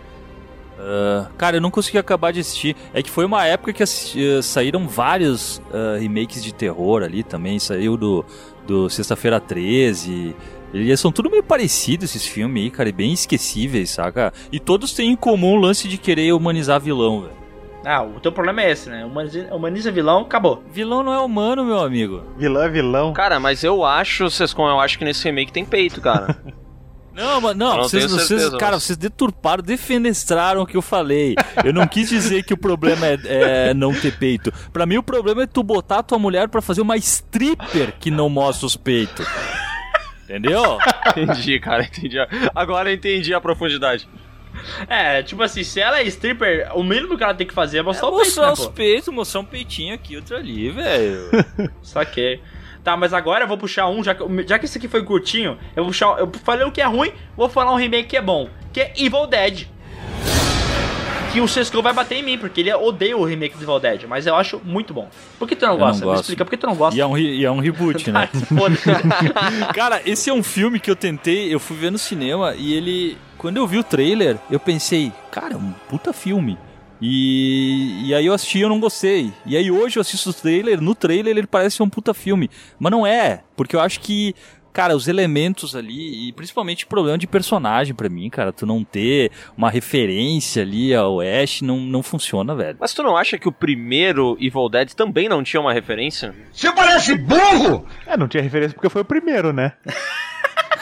Uh, cara, eu não consegui acabar de assistir. É que foi uma época que assi- uh, saíram vários uh, remakes de terror ali também. Saiu do, do Sexta-feira 13. Eles são tudo meio parecidos esses filmes aí, cara, e bem esquecíveis, saca? E todos têm em comum o lance de querer humanizar vilão, velho. Ah, o teu problema é esse, né? Humaniza, humaniza vilão, acabou. Vilão não é humano, meu amigo. Vilão é vilão. Cara, mas eu acho, Sescon, eu acho que nesse remake tem peito, cara. Não, mas não, não vocês, vocês- certeza, cara, mas- vocês deturparam, defenestraram o que eu falei. Eu não quis dizer que o problema é, é não ter peito. Pra mim, o problema é tu botar a tua mulher pra fazer uma stripper que não mostra os peitos. Entendeu? entendi, cara, entendi. Agora eu entendi a profundidade. É, tipo assim, se ela é stripper, o mínimo que ela tem que fazer é mostrar É o peito, mostrar né, os peitos, mostrar um peitinho aqui, outro ali, velho. Saquei. Tá, mas agora eu vou puxar um, já que, já que esse aqui foi curtinho, eu vou puxar. Eu falei o que é ruim, vou falar um remake que é bom, que é Evil Dead. Que o Sescon vai bater em mim, porque ele odeia o remake do Evil Dead, mas eu acho muito bom. Por que tu não Eu não gosta? Me explica, por que tu não gosta? E é um, e é um reboot, né? Cara, esse é um filme que eu tentei, eu fui ver no cinema e ele. Quando eu vi o trailer, eu pensei, cara, é um puta filme. E, e aí eu assisti e eu não gostei. E aí hoje eu assisto o trailer, no trailer ele parece um puta filme. Mas não é, porque eu acho que, cara, os elementos ali, e principalmente o problema de personagem pra mim, cara, tu não ter uma referência ali ao Ash não, não funciona, velho. Mas tu não acha que o primeiro Evil Dead também não tinha uma referência? Você parece burro! É, não tinha referência porque foi o primeiro, né?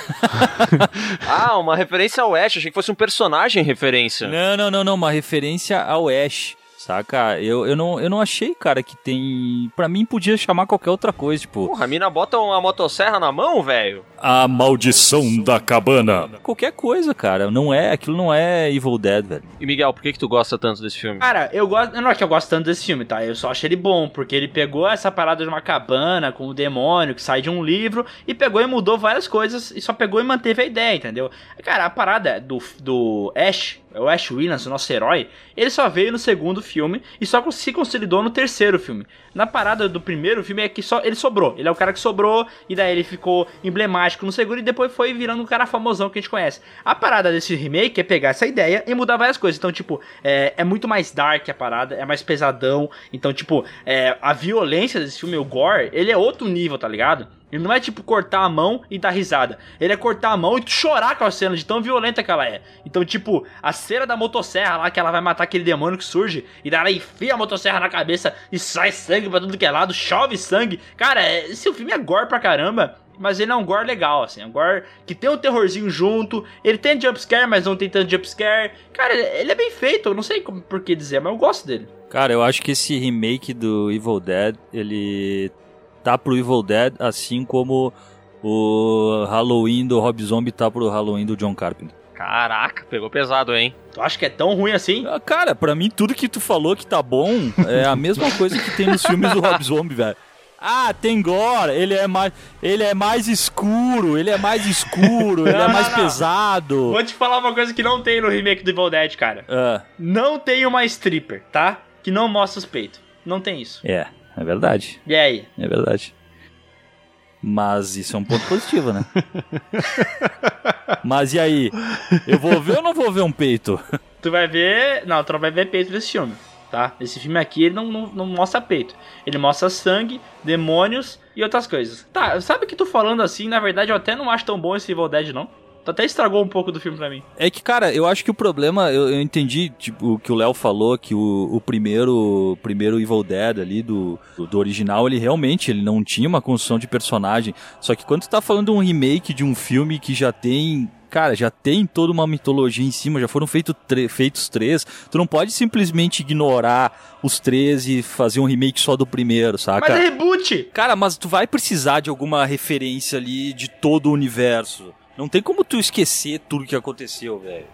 Ah, uma referência ao Ash, achei que fosse um personagem referência. Não, não, não, não, uma referência ao Ash. Saca? Eu, eu, não, eu não achei, cara, que tem. Pra mim podia chamar qualquer outra coisa, tipo. Porra, a mina bota uma motosserra na mão, velho? A maldição da cabana. Qualquer coisa, cara. Não é, aquilo não é Evil Dead, velho. E Miguel, por que que tu gosta tanto desse filme? Cara, eu gosto. Eu não é que eu gosto tanto desse filme, tá? Eu só acho ele bom, porque ele pegou essa parada de uma cabana com o demônio que sai de um livro e pegou e mudou várias coisas e só pegou e manteve a ideia, entendeu? Cara, a parada do, do Ash, o Ash Williams, o nosso herói, ele só veio no segundo filme e só se consolidou no terceiro filme. Na parada do primeiro filme é que só ele sobrou. Ele é o cara que sobrou e daí ele ficou emblemático no segundo e depois foi virando um cara famosão que a gente conhece. A parada desse remake é pegar essa ideia e mudar várias coisas. Então, tipo, é, é muito mais dark a parada, é mais pesadão. Então, tipo, é, a violência desse filme, o gore, ele é outro nível, tá ligado? Ele não é tipo cortar a mão e dar risada. Ele é cortar a mão e chorar com a cena de tão violenta que ela é. Então, tipo, a cena da motosserra lá que ela vai matar aquele demônio que surge e daí ela enfia a motosserra na cabeça e sai sangue pra tudo que é lado, chove sangue. Cara, esse filme é gore pra caramba. Mas ele é um gore legal, assim. É um gore que tem um terrorzinho junto. Ele tem jumpscare, mas não tem tanto jumpscare. Cara, ele, ele é bem feito. Eu não sei como, por que dizer, mas eu gosto dele. Cara, eu acho que esse remake do Evil Dead, ele tá pro Evil Dead assim como o Halloween do Rob Zombie tá pro Halloween do John Carpenter. Caraca, pegou pesado, hein? Tu acha que é tão ruim assim? Ah, Cara, pra mim tudo que tu falou que tá bom é a mesma coisa que tem nos filmes do Rob Zombie, velho. Ah, tem gore, ele é mais, ele é mais escuro, ele é mais escuro, ele é Não, mais não, não. pesado. Vou te falar uma coisa que não tem no remake do Evil Dead, cara. Ah, Não tem uma stripper, tá? Que não mostra os peitos. Não tem isso. é, é verdade, E aí? é verdade. Mas isso é um ponto positivo, né? Mas e aí? Eu vou ver ou não vou ver um peito? Tu vai ver. Não, tu não vai ver peito nesse filme, tá? Esse filme aqui ele não, não, não mostra peito. Ele mostra sangue, demônios e outras coisas. Tá, sabe que tu falando assim, na verdade eu até não acho tão bom esse Evil Dead, não. Tu até estragou um pouco do filme pra mim. É que, cara, eu acho que o problema, eu, eu entendi, tipo, o que o Léo falou, que o, o primeiro o primeiro Evil Dead ali do, do, original, ele realmente ele não tinha uma construção de personagem. Só que quando tu tá falando de um remake de um filme que já tem. Cara, já tem toda uma mitologia em cima, já foram feito feitos três. Tu não pode simplesmente ignorar os três e fazer um remake só do primeiro, saca? Mas é reboot! Cara, mas tu vai precisar de alguma referência ali de todo o universo. Não tem como tu esquecer tudo que aconteceu, velho.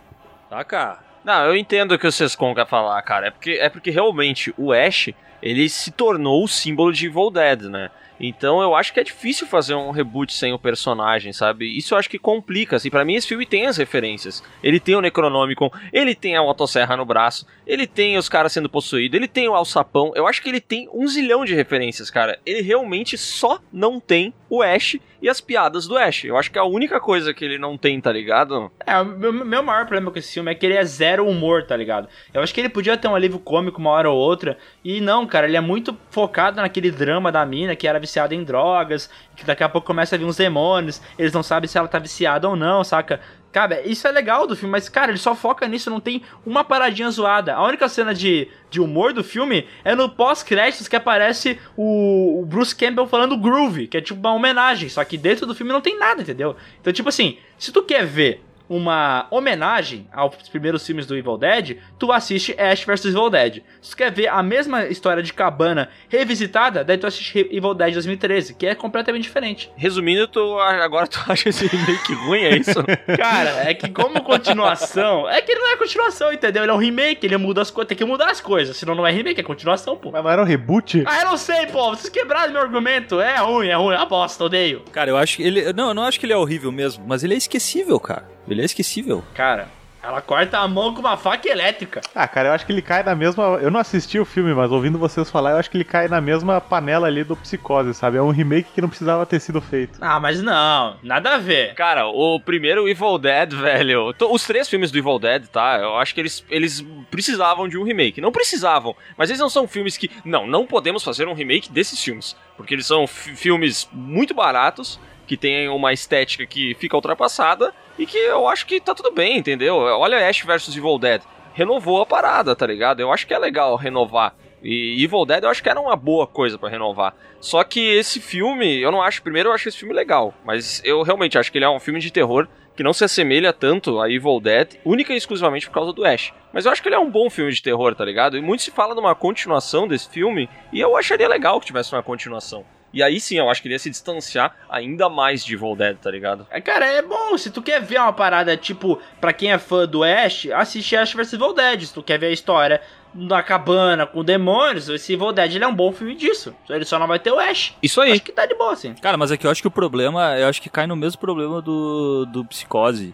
Saca? Não, eu entendo o que o Sescon quer falar, cara. É porque, é porque realmente o Ash, ele se tornou o símbolo de Evil Dead, né? Então eu acho que é difícil fazer um reboot sem o personagem, sabe? Isso eu acho que complica, assim, para mim esse filme tem as referências. Ele tem o Necronômico, ele tem a motosserra no braço, ele tem os caras sendo possuídos, ele tem o alçapão. Eu acho que ele tem um zilhão de referências, cara. Ele realmente só não tem o Ash e as piadas do Ash. Eu acho que é a única coisa que ele não tem, tá ligado? É, o meu, maior problema com esse filme é que ele é zero humor, tá ligado? Eu acho que ele podia ter um alívio cômico uma hora ou outra. E não, cara, ele é muito focado naquele drama da mina que era viciada em drogas, que daqui a pouco começa a vir uns demônios, eles não sabem se ela tá viciada ou não, saca? Cara, isso é legal do filme, mas, cara, ele só foca nisso, não tem uma paradinha zoada. A única cena de, de humor do filme é no pós-créditos que aparece o, o Bruce Campbell falando groove, que é tipo uma homenagem, só que dentro do filme não tem nada, entendeu? Então, tipo assim, se tu quer ver uma homenagem aos primeiros filmes do Evil Dead, tu assiste Ash vs Evil Dead. Se tu quer ver a mesma história de cabana revisitada, daí tu assiste Evil Dead 2013, que é completamente diferente. Resumindo, tu, agora tu acha esse remake ruim, é isso? Cara, é que como continuação, é que ele não é continuação, entendeu? Ele é um remake, ele muda as coisas, tem que mudar as coisas, senão não é remake, é continuação, pô. Mas não era um reboot? Ah, eu não sei, pô, vocês quebraram meu argumento. É ruim, é ruim, aposta, odeio. Cara, eu acho que ele. Não, eu não acho que ele é horrível mesmo, mas ele é esquecível, cara. Ele é esquecível. Cara, ela corta a mão com uma faca elétrica. Ah, cara, eu acho que ele cai na mesma. Eu não assisti o filme, mas ouvindo vocês falar, eu acho que ele cai na mesma panela ali do Psicose, sabe? É um remake que não precisava ter sido feito. Ah, mas não, nada a ver. Cara, o primeiro Evil Dead, velho. Os três filmes do Evil Dead, tá? Eu acho que eles, eles precisavam de um remake. Não precisavam, mas eles não são filmes que. Não, não podemos fazer um remake desses filmes. Porque eles são fi- filmes muito baratos, que têm uma estética que fica ultrapassada e que eu acho que tá tudo bem, entendeu? Olha Ash vs Evil Dead. Renovou a parada, tá ligado? Eu acho que é legal renovar. E Evil Dead eu acho que era uma boa coisa pra renovar. Só que esse filme, eu não acho. Primeiro, eu acho esse filme legal. Mas eu realmente acho que ele é um filme de terror que não se assemelha tanto a Evil Dead, única e exclusivamente por causa do Ash. Mas eu acho que ele é um bom filme de terror, tá ligado? E muito se fala de uma continuação desse filme, e eu acharia legal que tivesse uma continuação. E aí sim, eu acho que ele ia se distanciar ainda mais de Evil Dead, tá ligado? É, cara, é bom. Se tu quer ver uma parada, tipo, pra quem é fã do Ash, assiste Ash vs Evil Dead. Se tu quer ver a história da cabana com demônios, esse Evil Dead ele é um bom filme disso. Ele só não vai ter o Ash. Isso aí. Acho que tá de boa, assim. Cara, mas é que eu acho que o problema, eu acho que cai no mesmo problema do, do Psicose.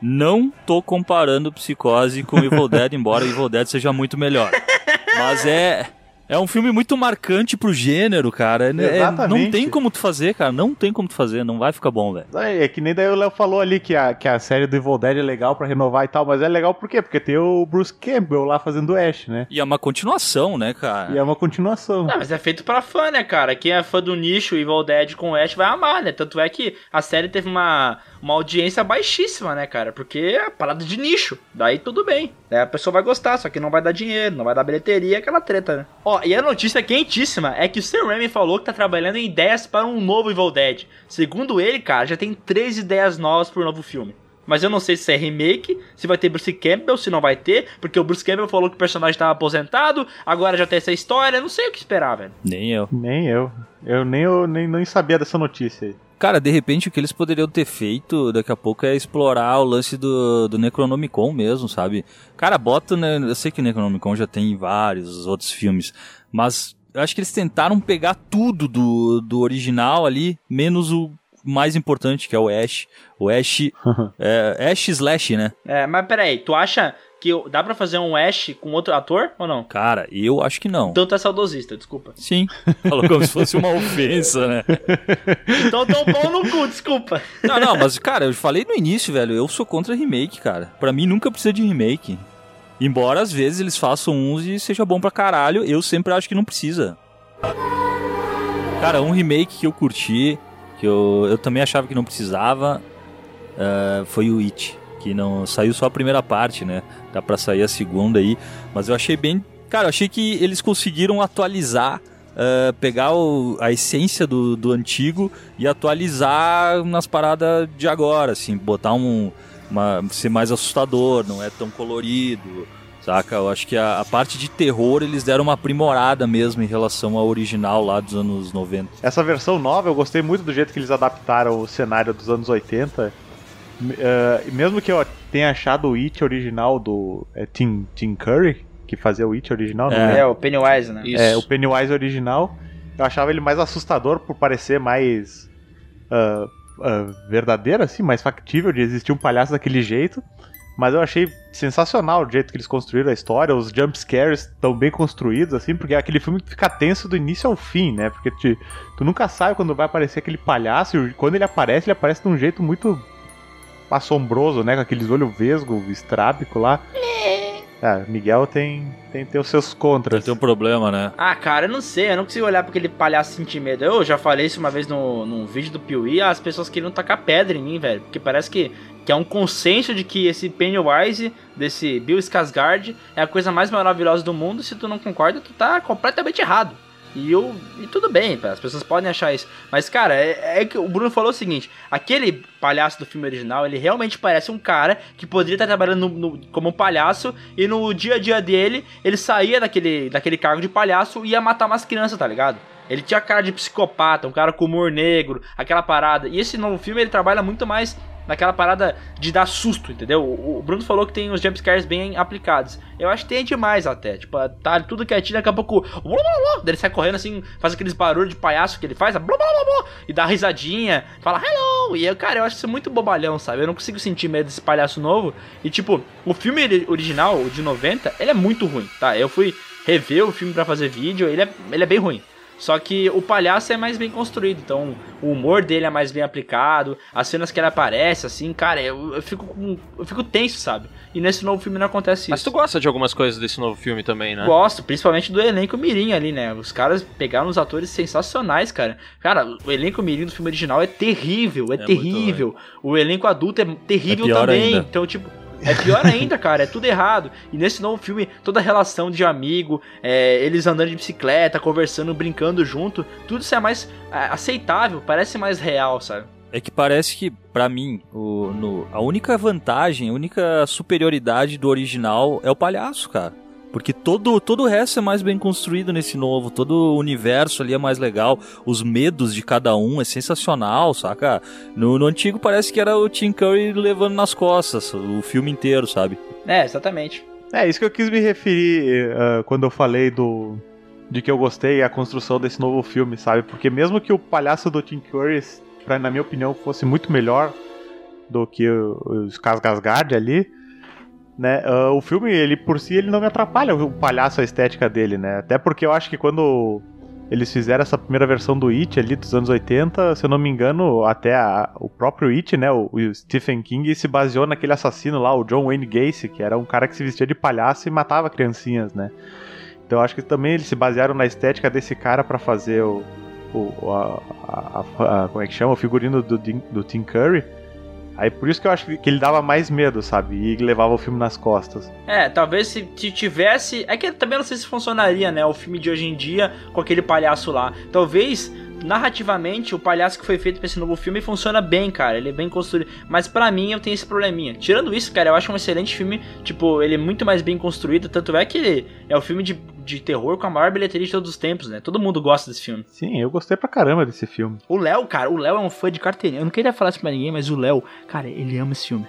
Não tô comparando Psicose com Evil Dead, embora Evil Dead seja muito melhor. Mas é. É um filme muito marcante pro gênero, cara. É- é- não tem como tu fazer, cara. Não tem como tu fazer. Não vai ficar bom, velho. É é que nem daí o Léo falou ali que a, que a série do Evil Dead é legal pra renovar e tal, mas é legal por quê? Porque tem o Bruce Campbell lá fazendo o Ash, né? E é uma continuação, né, cara? E é uma continuação. Ah, mas é feito pra fã, né, cara? Quem é fã do nicho Evil Dead com o Ash vai amar, né? Tanto é que a série teve uma, uma audiência baixíssima, né, cara? Porque é parada de nicho. Daí tudo bem. Daí a pessoa vai gostar, só que não vai dar dinheiro, não vai dar bilheteria, aquela treta, né? Ó, e a notícia quentíssima é que o Sam Raimi falou que tá trabalhando em ideias para um novo Evil Dead. Segundo ele, cara, já tem três ideias novas pro novo filme. Mas eu não sei se é remake, se vai ter Bruce Campbell, se não vai ter, porque o Bruce Campbell falou que o personagem tava aposentado, agora já tem essa história, não sei o que esperar, velho. Nem eu. Nem eu. Eu nem, eu nem, nem sabia dessa notícia aí. Cara, de repente o que eles poderiam ter feito daqui a pouco é explorar o lance do, do Necronomicon mesmo, sabe? Cara, bota, né? Eu sei que o Necronomicon já tem vários outros filmes, mas eu acho que eles tentaram pegar tudo do, do original ali, menos o mais importante, que é o Ash. O Ash. é, Ash Slash, né? É, mas peraí, tu acha que dá pra fazer um Ash com outro ator ou não? Cara, eu acho que não. Então tu é saudosista, desculpa. Sim. Falou como se fosse uma ofensa, né? Então tão bom no cu, desculpa. Não, não, mas, cara, eu falei no início, velho, eu sou contra remake, cara. Pra mim nunca precisa de remake. Embora às vezes eles façam uns e seja bom pra caralho, eu sempre acho que não precisa. Cara, um remake que eu curti, que eu, eu também achava que não precisava, eh, foi o It. Que não saiu só a primeira parte, né? Dá pra sair a segunda aí. Mas eu achei bem. Cara, eu achei que eles conseguiram atualizar Uh, pegar o- a essência do, do antigo e atualizar nas paradas de agora, assim, botar um. Uma, ser mais assustador, não é tão colorido, saca? Eu acho que a, a parte de terror eles deram uma aprimorada mesmo em relação ao original lá dos anos 90. Essa versão nova, eu gostei muito do jeito que eles adaptaram o cenário dos anos 80. M- eh, e mesmo que eu tenha achado o It original do é, Tim, Tim Curry, que fazia o It original, não É, é? o Pennywise, né? Isso. É, o Pennywise original, eu achava ele mais assustador por parecer mais ah, ah, verdadeiro, assim, mais factível de existir um palhaço daquele jeito. Mas eu achei sensacional o jeito que eles construíram a história, os jump scares estão bem construídos, assim, porque é aquele filme que fica tenso do início ao fim, né? Porque te- tu nunca sabe quando vai aparecer aquele palhaço, e quando ele aparece, ele aparece de um jeito muito assombroso, né? Com aqueles olhos vesgo, estrábico lá. É, Miguel tem, tem, tem os seus contras. Tem um problema, né? Ah, cara, eu não sei, eu não consigo olhar pra aquele palhaço sentir medo. Eu já falei isso uma vez no, num vídeo do Piuí, as pessoas queriam tacar pedra em mim, velho. Porque parece que, que é um consenso de que esse Pennywise, desse Bill Skarsgård, é a coisa mais maravilhosa do mundo. Se tu não concorda, tu tá completamente errado. E eu. E tudo bem, as pessoas podem achar isso. Mas, cara, é, é que o Bruno falou o seguinte: aquele palhaço do filme original, ele realmente parece um cara que poderia estar trabalhando no- no- como um palhaço e no dia a dia dele, ele saía daquele, daquele cargo de palhaço e ia matar umas crianças, tá ligado? Ele tinha cara de psicopata, um cara com humor negro, aquela parada. E esse novo filme ele trabalha muito mais naquela parada de dar susto, entendeu? O Bruno falou que tem os jumpscares bem aplicados. Eu acho que tem demais até. Tipo, tá tudo quietinho, daqui a pouco. blá, blá, blá, ele sai correndo assim, faz aqueles barulhos de palhaço que ele faz, blá, blá, blá, blá, e dá risadinha, fala hello. E eu, cara, eu acho isso muito bobalhão, sabe? Eu não consigo sentir medo desse palhaço novo. E tipo, o filme ori- original, o de 90, ele é muito ruim, tá? Eu fui rever o filme pra fazer vídeo, ele é, ele é bem ruim. Só que o palhaço é mais bem construído, então o humor dele é mais bem aplicado, as cenas que ele aparece, assim, cara, eu, eu fico com- eu fico tenso, sabe? E nesse novo filme não acontece Mas isso. tu gosta de algumas coisas desse novo filme também, né? Gosto, principalmente do elenco Mirim ali, né? Os caras pegaram uns atores sensacionais, cara. Cara, o elenco Mirim do filme original é terrível, é, É terrível. O elenco adulto é terrível É também. ainda. Então, tipo, é pior ainda, cara. É tudo errado. E nesse novo filme, toda a relação de amigo, é, eles andando de bicicleta, conversando, brincando junto, tudo isso é mais é, aceitável, parece mais real, sabe? É que parece que, pra mim, o, no- a única vantagem, a única superioridade do original é o palhaço, cara. Porque todo, todo o resto é mais bem construído nesse novo, todo o universo ali é mais legal, os medos de cada um é sensacional, saca? No, no antigo parece que era o Tim Curry levando nas costas o filme inteiro, sabe? É, exatamente. É, isso que eu quis me referir eh, quando eu falei do de que eu gostei a construção desse novo filme, sabe? Porque mesmo que o palhaço do Tim Curry, pra, na minha opinião, fosse muito melhor do que o- os Skarsgård ali, né? ah, o filme, ele por si, ele não me atrapalha o palhaço, a estética dele, né? Até porque eu acho que quando eles fizeram essa primeira versão do It ali dos anos 80, se eu não me engano, até a- o próprio It, né, o, o Stephen King se baseou naquele assassino lá, o John Wayne Gacy, que era um cara que se vestia de palhaço e matava criancinhas, né? Então acho que também eles se basearam na estética desse cara pra fazer o, o a, a- a- como é que chama, o figurino do, do Tim Curry. Aí por isso que eu acho que ele dava mais medo, sabe? E levava o filme nas costas. É, talvez se se tivesse. É que também não sei se funcionaria, né? O filme de hoje em dia com aquele palhaço lá. Talvez. Narrativamente, o palhaço que foi feito pra esse novo filme funciona bem, cara. Ele é bem construído. Mas pra mim, eu tenho esse probleminha. Tirando isso, cara, eu acho um excelente filme. Tipo, ele é muito mais bem construído. Tanto é que é o filme de, de terror com a maior bilheteria de todos os tempos, né? Todo mundo gosta desse filme. Sim, eu gostei pra caramba desse filme. O Léo, cara, o Léo é um fã de carteirinha. Eu não queria falar isso pra ninguém, mas o Léo, cara, ele ama esse filme.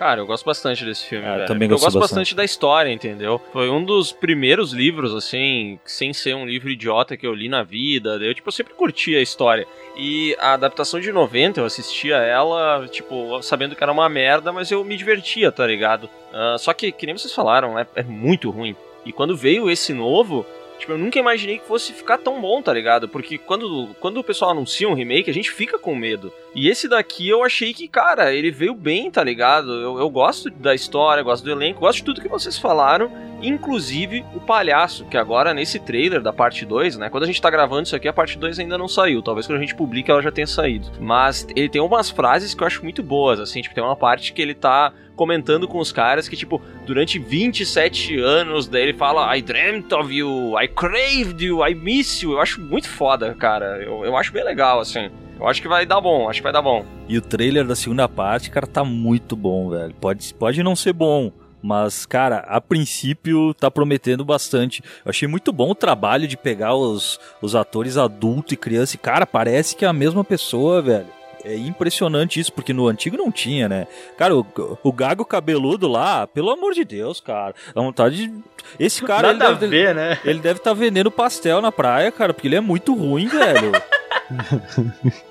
Cara, eu gosto bastante desse filme, Ah, eu também eu gosto gosto bastante. bastante da história, entendeu? Foi um dos primeiros livros, assim, sem ser um livro idiota que eu li na vida. Eu, tipo, eu sempre curti a história. E a adaptação de 90, eu assistia ela, tipo, sabendo que era uma merda, mas eu me divertia, tá ligado? Ah, só que, que nem vocês falaram, é, é muito ruim. E quando veio esse novo, tipo, eu nunca imaginei que fosse ficar tão bom, tá ligado? Porque quando, quando o pessoal anuncia um remake, a gente fica com medo. E esse daqui eu achei que, cara, ele veio bem, tá ligado? Eu, eu gosto da história, gosto do elenco, gosto de tudo que vocês falaram, inclusive o palhaço, que agora nesse trailer da parte 2, né? Quando a gente tá gravando isso aqui, a parte 2 ainda não saiu. Talvez quando a gente publique ela já tenha saído. Mas ele tem umas frases que eu acho muito boas, assim, tipo, tem uma parte que ele tá comentando com os caras que, tipo, durante 27 anos, daí ele fala I dreamt of you, I craved you, I miss you. Eu acho muito foda, cara. Eu, eu acho bem legal, assim. Eu acho que vai dar bom, acho que vai dar bom. E o trailer da segunda parte, cara, tá muito bom, velho. Pode, pode não ser bom, mas, cara, a princípio tá prometendo bastante. Eu achei muito bom o trabalho de pegar os, os atores adulto e criança e, cara, parece que é a mesma pessoa, velho. É impressionante isso, porque no antigo não tinha, né? Cara, o, o gago cabeludo lá, pelo amor de Deus, cara. Dá vontade de. Esse cara, Nada ele deve, a ver, né? ele deve estar vendendo pastel na praia, cara, porque ele é muito ruim, velho.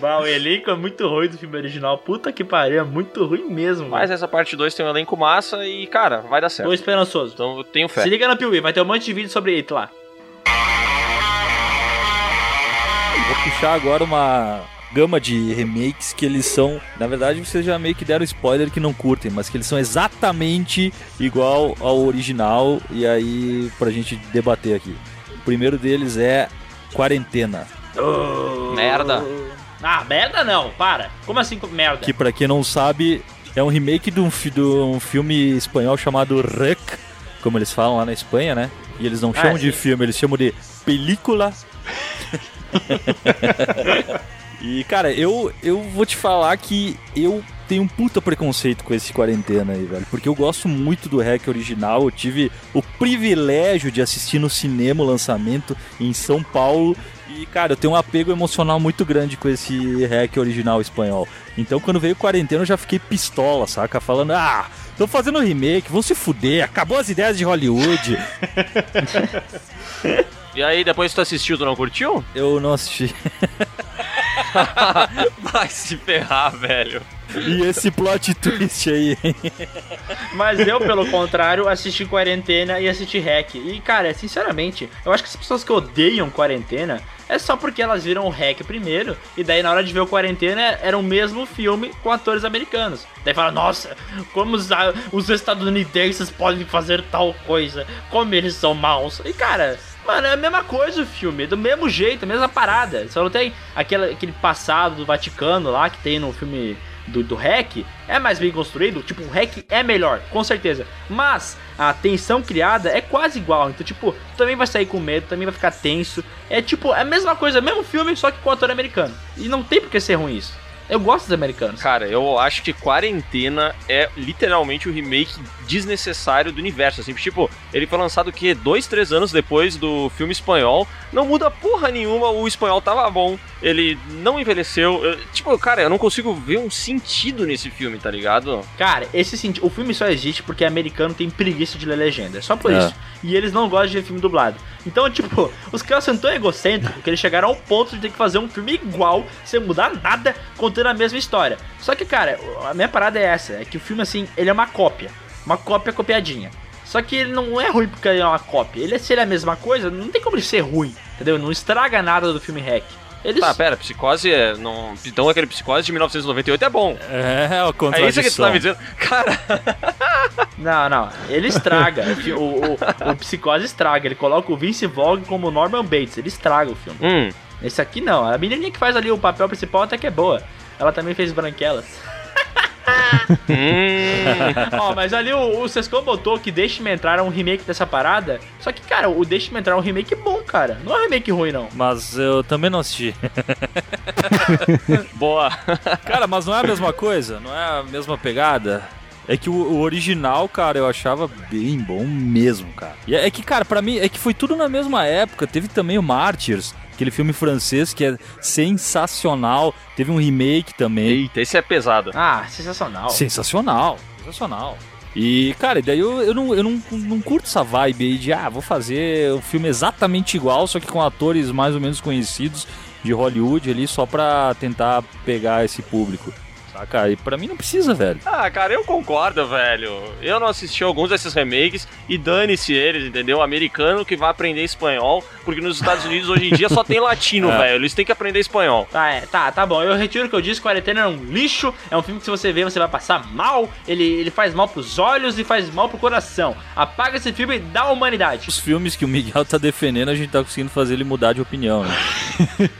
Bah, o elenco é muito ruim do filme original. Puta que pariu, é muito ruim mesmo. Mas essa parte 2 tem um elenco massa e, cara, vai dar certo. Tô esperançoso. Então eu tenho fé. Se liga na Piuí, vai ter um monte de vídeo sobre ele lá. Vou puxar agora uma gama de remakes que eles são, na verdade vocês já meio que deram spoiler que não curtem, mas que eles são exatamente igual ao original e aí pra gente debater aqui. O primeiro deles é Quarentena, Merda. Ah, merda não, para. Como assim merda? que pra quem não sabe é um remake de um, de um filme espanhol chamado Rec, como eles falam lá na Espanha, né? E eles não Ah, chamam de sim. filme, eles chamam de película. e, cara, eu, eu vou te falar que eu tenho um puta preconceito com esse quarentena aí, velho. Porque eu gosto muito do Hack original. Eu tive o privilégio de assistir no cinema o lançamento em São Paulo. E, cara, eu tenho um apego emocional muito grande com esse Hack original espanhol. Então, quando veio quarentena, eu já fiquei pistola, saca? Falando, ah, tô fazendo remake, vão se fuder, acabou as ideias de Hollywood. E aí, depois que tu assistiu, tu não curtiu? eu não assisti. Vai se ferrar, velho. E esse plot twist aí, hein? Mas eu, pelo contrário, assisti Quarentena e assisti Hack. E, cara, sinceramente, eu acho que as pessoas que odeiam Quarentena é só porque elas viram o Hack primeiro e daí na hora de ver o Quarentena era o mesmo filme com atores americanos. Daí fala, nossa, como os, os estadunidenses podem fazer tal coisa, como eles são maus. E, cara... Mano, é a mesma coisa o filme, do mesmo jeito, a mesma parada. Só não tem aquele passado do Vaticano lá que tem no filme do, do Hack é mais bem construído, tipo, o Hack é melhor, com certeza. Mas a tensão criada é quase igual. Então, tipo, também vai sair com medo, também vai ficar tenso. É tipo, é a mesma coisa, mesmo filme, só que com ator americano. E não tem por que ser ruim isso. Eu gosto dos americanos. Cara, eu acho que Quarentena é literalmente o remake desnecessário do universo. Assim, tipo, ele foi lançado o quê? Dois, três anos depois do filme espanhol. Não muda porra nenhuma, o espanhol tava bom. Ele não envelheceu. Eu- tipo, cara, eu não consigo ver um sentido nesse filme, tá ligado? Cara, esse senti- o filme só existe porque americano tem preguiça de ler legenda. É só por É. isso. E eles não gostam de ver filme dublado. Então, tipo, os caras são tão egocêntricos que eles chegaram ao ponto de ter que fazer um filme igual, sem mudar nada, contando a mesma história. Só que, cara, a minha parada é essa: é que o filme, assim, ele é uma cópia. Uma cópia copiadinha. Só que ele não é ruim porque ele é uma cópia. Ele, se ele é a mesma coisa, não tem como ele ser ruim, entendeu? Não estraga nada do filme Hack. Eles... Tá, pera, Psicose é. Não... Então aquele Psicose de 1998 é bom. É, É contradição. isso que tu tá me dizendo. Cara, Não, não. Ele estraga. o, o, o Psicose estraga. Ele coloca o Vince Vaughn como Norman Bates. Ele estraga o filme. hum, Esse aqui não. A menininha que faz ali o papel principal até que é boa. Ela também fez Branquelas. hum. Ó, mas ali o, o Sescon botou que Deixe-me Entrar é um remake dessa parada. Só que, cara, o Deixe-me Entrar é um remake bom, cara. Não é um remake ruim, não. Mas eu também não assisti. Boa. Cara, mas não é a mesma coisa? Não é a mesma pegada? É que o, o original, cara, eu achava bem bom mesmo, cara. E é, é que, cara, pra mim, é que foi tudo na mesma época. Teve também o Martyrs, aquele filme francês que é sensacional. Teve um remake também. Eita, esse é pesado. Ah, sensacional. Sensacional, sensacional. E, cara, e daí eu, eu, não, eu não, não curto essa vibe aí de, ah, vou fazer um filme exatamente igual, só que com atores mais ou menos conhecidos de Hollywood ali, só pra tentar pegar esse público. Saca? E pra mim não precisa, velho. Ah, cara, eu concordo, velho. Eu não assisti alguns desses remakes e dane-se eles, entendeu? Americano que vai aprender espanhol, porque nos Estados Unidos hoje em dia só tem latino, É. velho. Eles têm que aprender espanhol. Tá, é, tá, tá bom. Eu retiro o que eu disse. Quarentena é um lixo. É um filme que se você ver, você vai passar mal. Ele, ele faz mal pros olhos e faz mal pro coração. Apaga esse filme da humanidade. Os filmes que o Miguel tá defendendo, a gente tá conseguindo fazer ele mudar de opinião, né?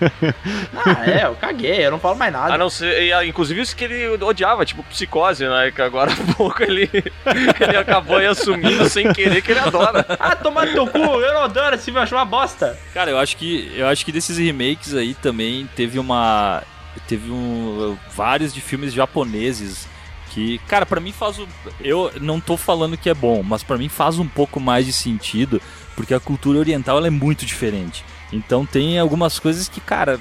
Ah, é, eu caguei. Eu não falo mais nada. A não ser, ah, inclusive isso que ele odiava, tipo psicose, né? Que agora há pouco ele, ele acabou aí assumindo sem querer que ele adora. Ah, tomar no teu cu, eu não adoro esse filme, eu acho uma bosta. Cara, eu acho que eu acho que desses remakes aí também teve uma teve um vários de filmes japoneses que, cara, pra mim faz o eu não tô falando que é bom, mas pra mim faz um pouco mais de sentido, porque a cultura oriental ela é muito diferente. Então tem algumas coisas que, cara,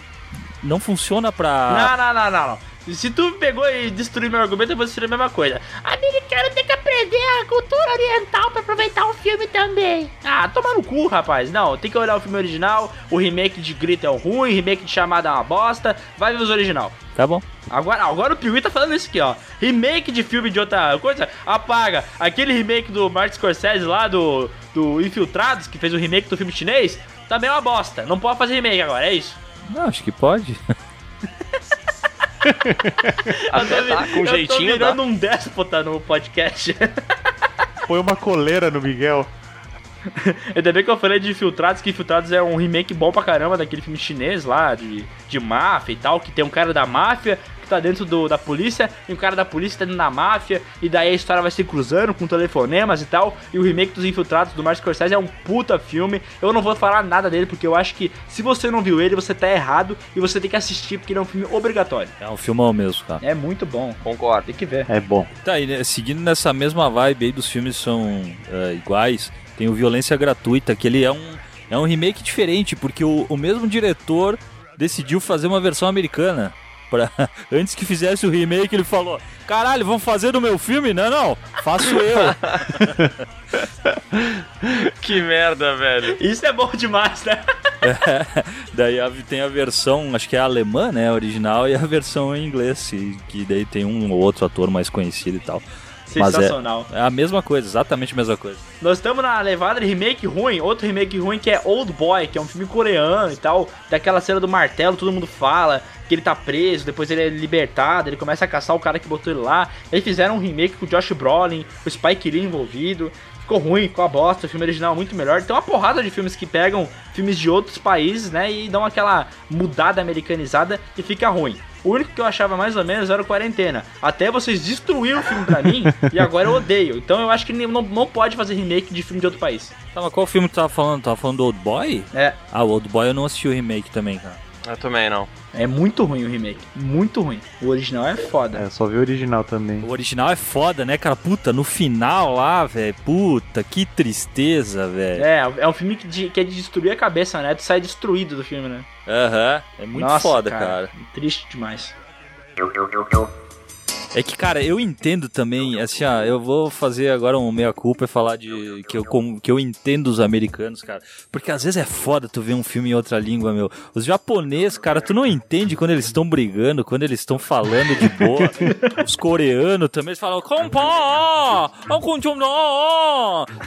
não funciona pra. Não, não, não, não, não. Se tu pegou e destruiu meu argumento, eu vou destruir a mesma coisa. Americano tem que aprender a cultura oriental pra aproveitar o filme também. Ah, toma no cu, rapaz. Não, tem que olhar o filme original. O remake de Grito é ruim, o remake de Chamada é uma bosta. Vai ver os original. Tá bom. Agora, agora o Piuí tá falando isso aqui, ó. Remake de filme de outra coisa, apaga. Aquele remake do Martin Scorsese lá, do, do Infiltrados, que fez o remake do filme chinês, também é uma bosta. Não pode fazer remake agora, é isso. Não, acho que pode. Até tá, com eu jeitinho tô tá. virando um déspota no podcast. Põe uma coleira no Miguel. Ainda bem que eu falei de Infiltrados, que Infiltrados é um remake bom pra caramba daquele filme chinês lá, de, de máfia e tal, que tem um cara da máfia que tá dentro do, da polícia, e um cara da polícia tá dentro da máfia, e daí a história vai se cruzando com telefonemas e tal, e o remake dos Infiltrados do Martin Scorsese é um puta filme, eu não vou falar nada dele, porque eu acho que se você não viu ele, você tá errado, e você tem que assistir, porque ele é um filme obrigatório. É um filmão mesmo, cara. É muito bom, Concordo. tem que ver. É bom. Tá, e né, seguindo nessa mesma vibe aí dos filmes são é, iguais, tem o Violência Gratuita, que ele é um, é um remake diferente, porque o, o mesmo diretor decidiu fazer uma versão americana. Pra, antes que fizesse o remake, ele falou: Caralho, vamos fazer do meu filme? Não, não, faço eu. Que merda, velho. Isso é bom demais, né? daí a- tem a versão, acho que é alemã, né? Original, e a versão em inglês, que, que daí tem um ou outro ator mais conhecido e tal. Mas é- Sensacional. É a mesma coisa, exatamente a mesma coisa. Nós estamos na levada de remake ruim, outro remake ruim que é Old Boy, que é um filme coreano e tal, daquela cena do martelo, todo mundo fala que ele tá preso, depois ele é libertado, ele começa a caçar o cara que botou ele lá. Eles fizeram um remake com o Josh Brolin, o Spike Lee envolvido. Ficou ruim, ficou a bosta, o filme original é muito melhor. Tem uma porrada de filmes que pegam filmes de outros países, né, e dão aquela mudada americanizada e fica ruim. O único que eu achava mais ou menos era o Quarentena. Até vocês destruíram o filme pra mim e agora eu odeio. Então eu acho que não, não pode fazer remake de filme de outro país. Tá, mas qual filme tu tava falando? Tava falando do Old Boy? É, Ah, o Old Boy eu não assisti o remake também, cara. Eu também não. é muito ruim o remake. Muito ruim. O original é foda. É, só vi o original também. O original é foda, né, cara? Puta, no final lá, velho. Puta, que tristeza, velho. É, é um filme que, de- que é de destruir a cabeça, né? Tu sai destruído do filme, né? Aham. É muito Nossa, foda, cara. Triste demais. É que, cara, eu entendo também, assim, ó, eu vou fazer agora um meia-culpa e falar de que eu, que eu entendo os americanos, cara. Porque às vezes é foda tu ver um filme em outra língua, meu. Os japoneses, cara, tu não entende quando eles estão brigando, quando eles estão falando de boa. Os coreanos também, eles falam, Kompa!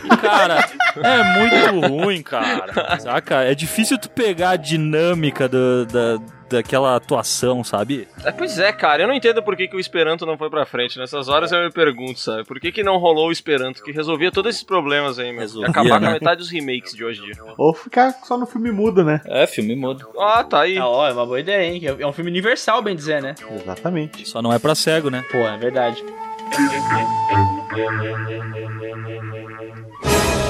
E, cara, é muito ruim, cara. Saca? É difícil tu pegar a dinâmica do, da, daquela atuação, sabe? É, pois é, cara, eu não entendo por que, que o Esperanto não foi pra frente. Nessas horas eu me pergunto, sabe? Por que, que não rolou o Esperanto que resolvia todos esses problemas aí, meu? Resolvia, E acabar com né? a metade dos remakes de hoje em dia. Ou ficar só no filme mudo, né? É, filme mudo. Ah, tá aí. Ah, ó, é uma boa ideia, hein? É um filme universal, bem dizer, né? Exatamente. Só não é pra cego, né? Pô, é verdade.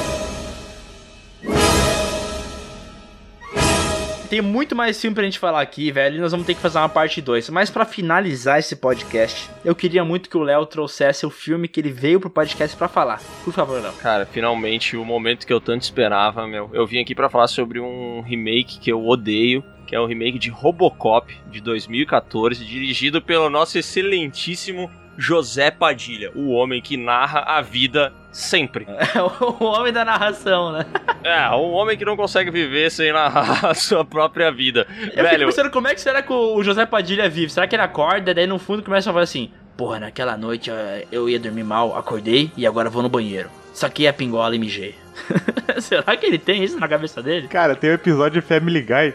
Tem muito mais filme pra gente falar aqui, velho, e nós vamos ter que fazer uma parte 2. Mas pra finalizar esse podcast, eu queria muito que o Léo trouxesse o filme que ele veio pro podcast pra falar. Por favor, Léo. Cara, finalmente o momento que eu tanto esperava, meu. Eu vim aqui pra falar sobre um remake que eu odeio, que é o remake de Robocop de 2014, dirigido pelo nosso excelentíssimo José Padilha, o homem que narra a vida sempre. É o homem da narração, né? É, o homem que não consegue viver sem narrar a sua própria vida. Eu fico Velho, pensando como é que será que o José Padilha vive? Será que ele acorda, daí no fundo começa a falar assim: Porra, naquela noite eh, eu ia dormir mal, acordei e agora vou no banheiro. Saquei a pingola e mijei. será que ele tem isso na cabeça dele? Cara, tem um episódio de Family Guy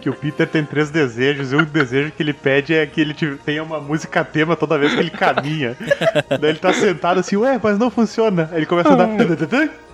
que o Peter tem três desejos e um desejo que ele pede é que ele te- tenha uma música tema toda vez que ele caminha. Daí ele tá sentado assim, ué, mas não funciona. Aí ele começa a dar.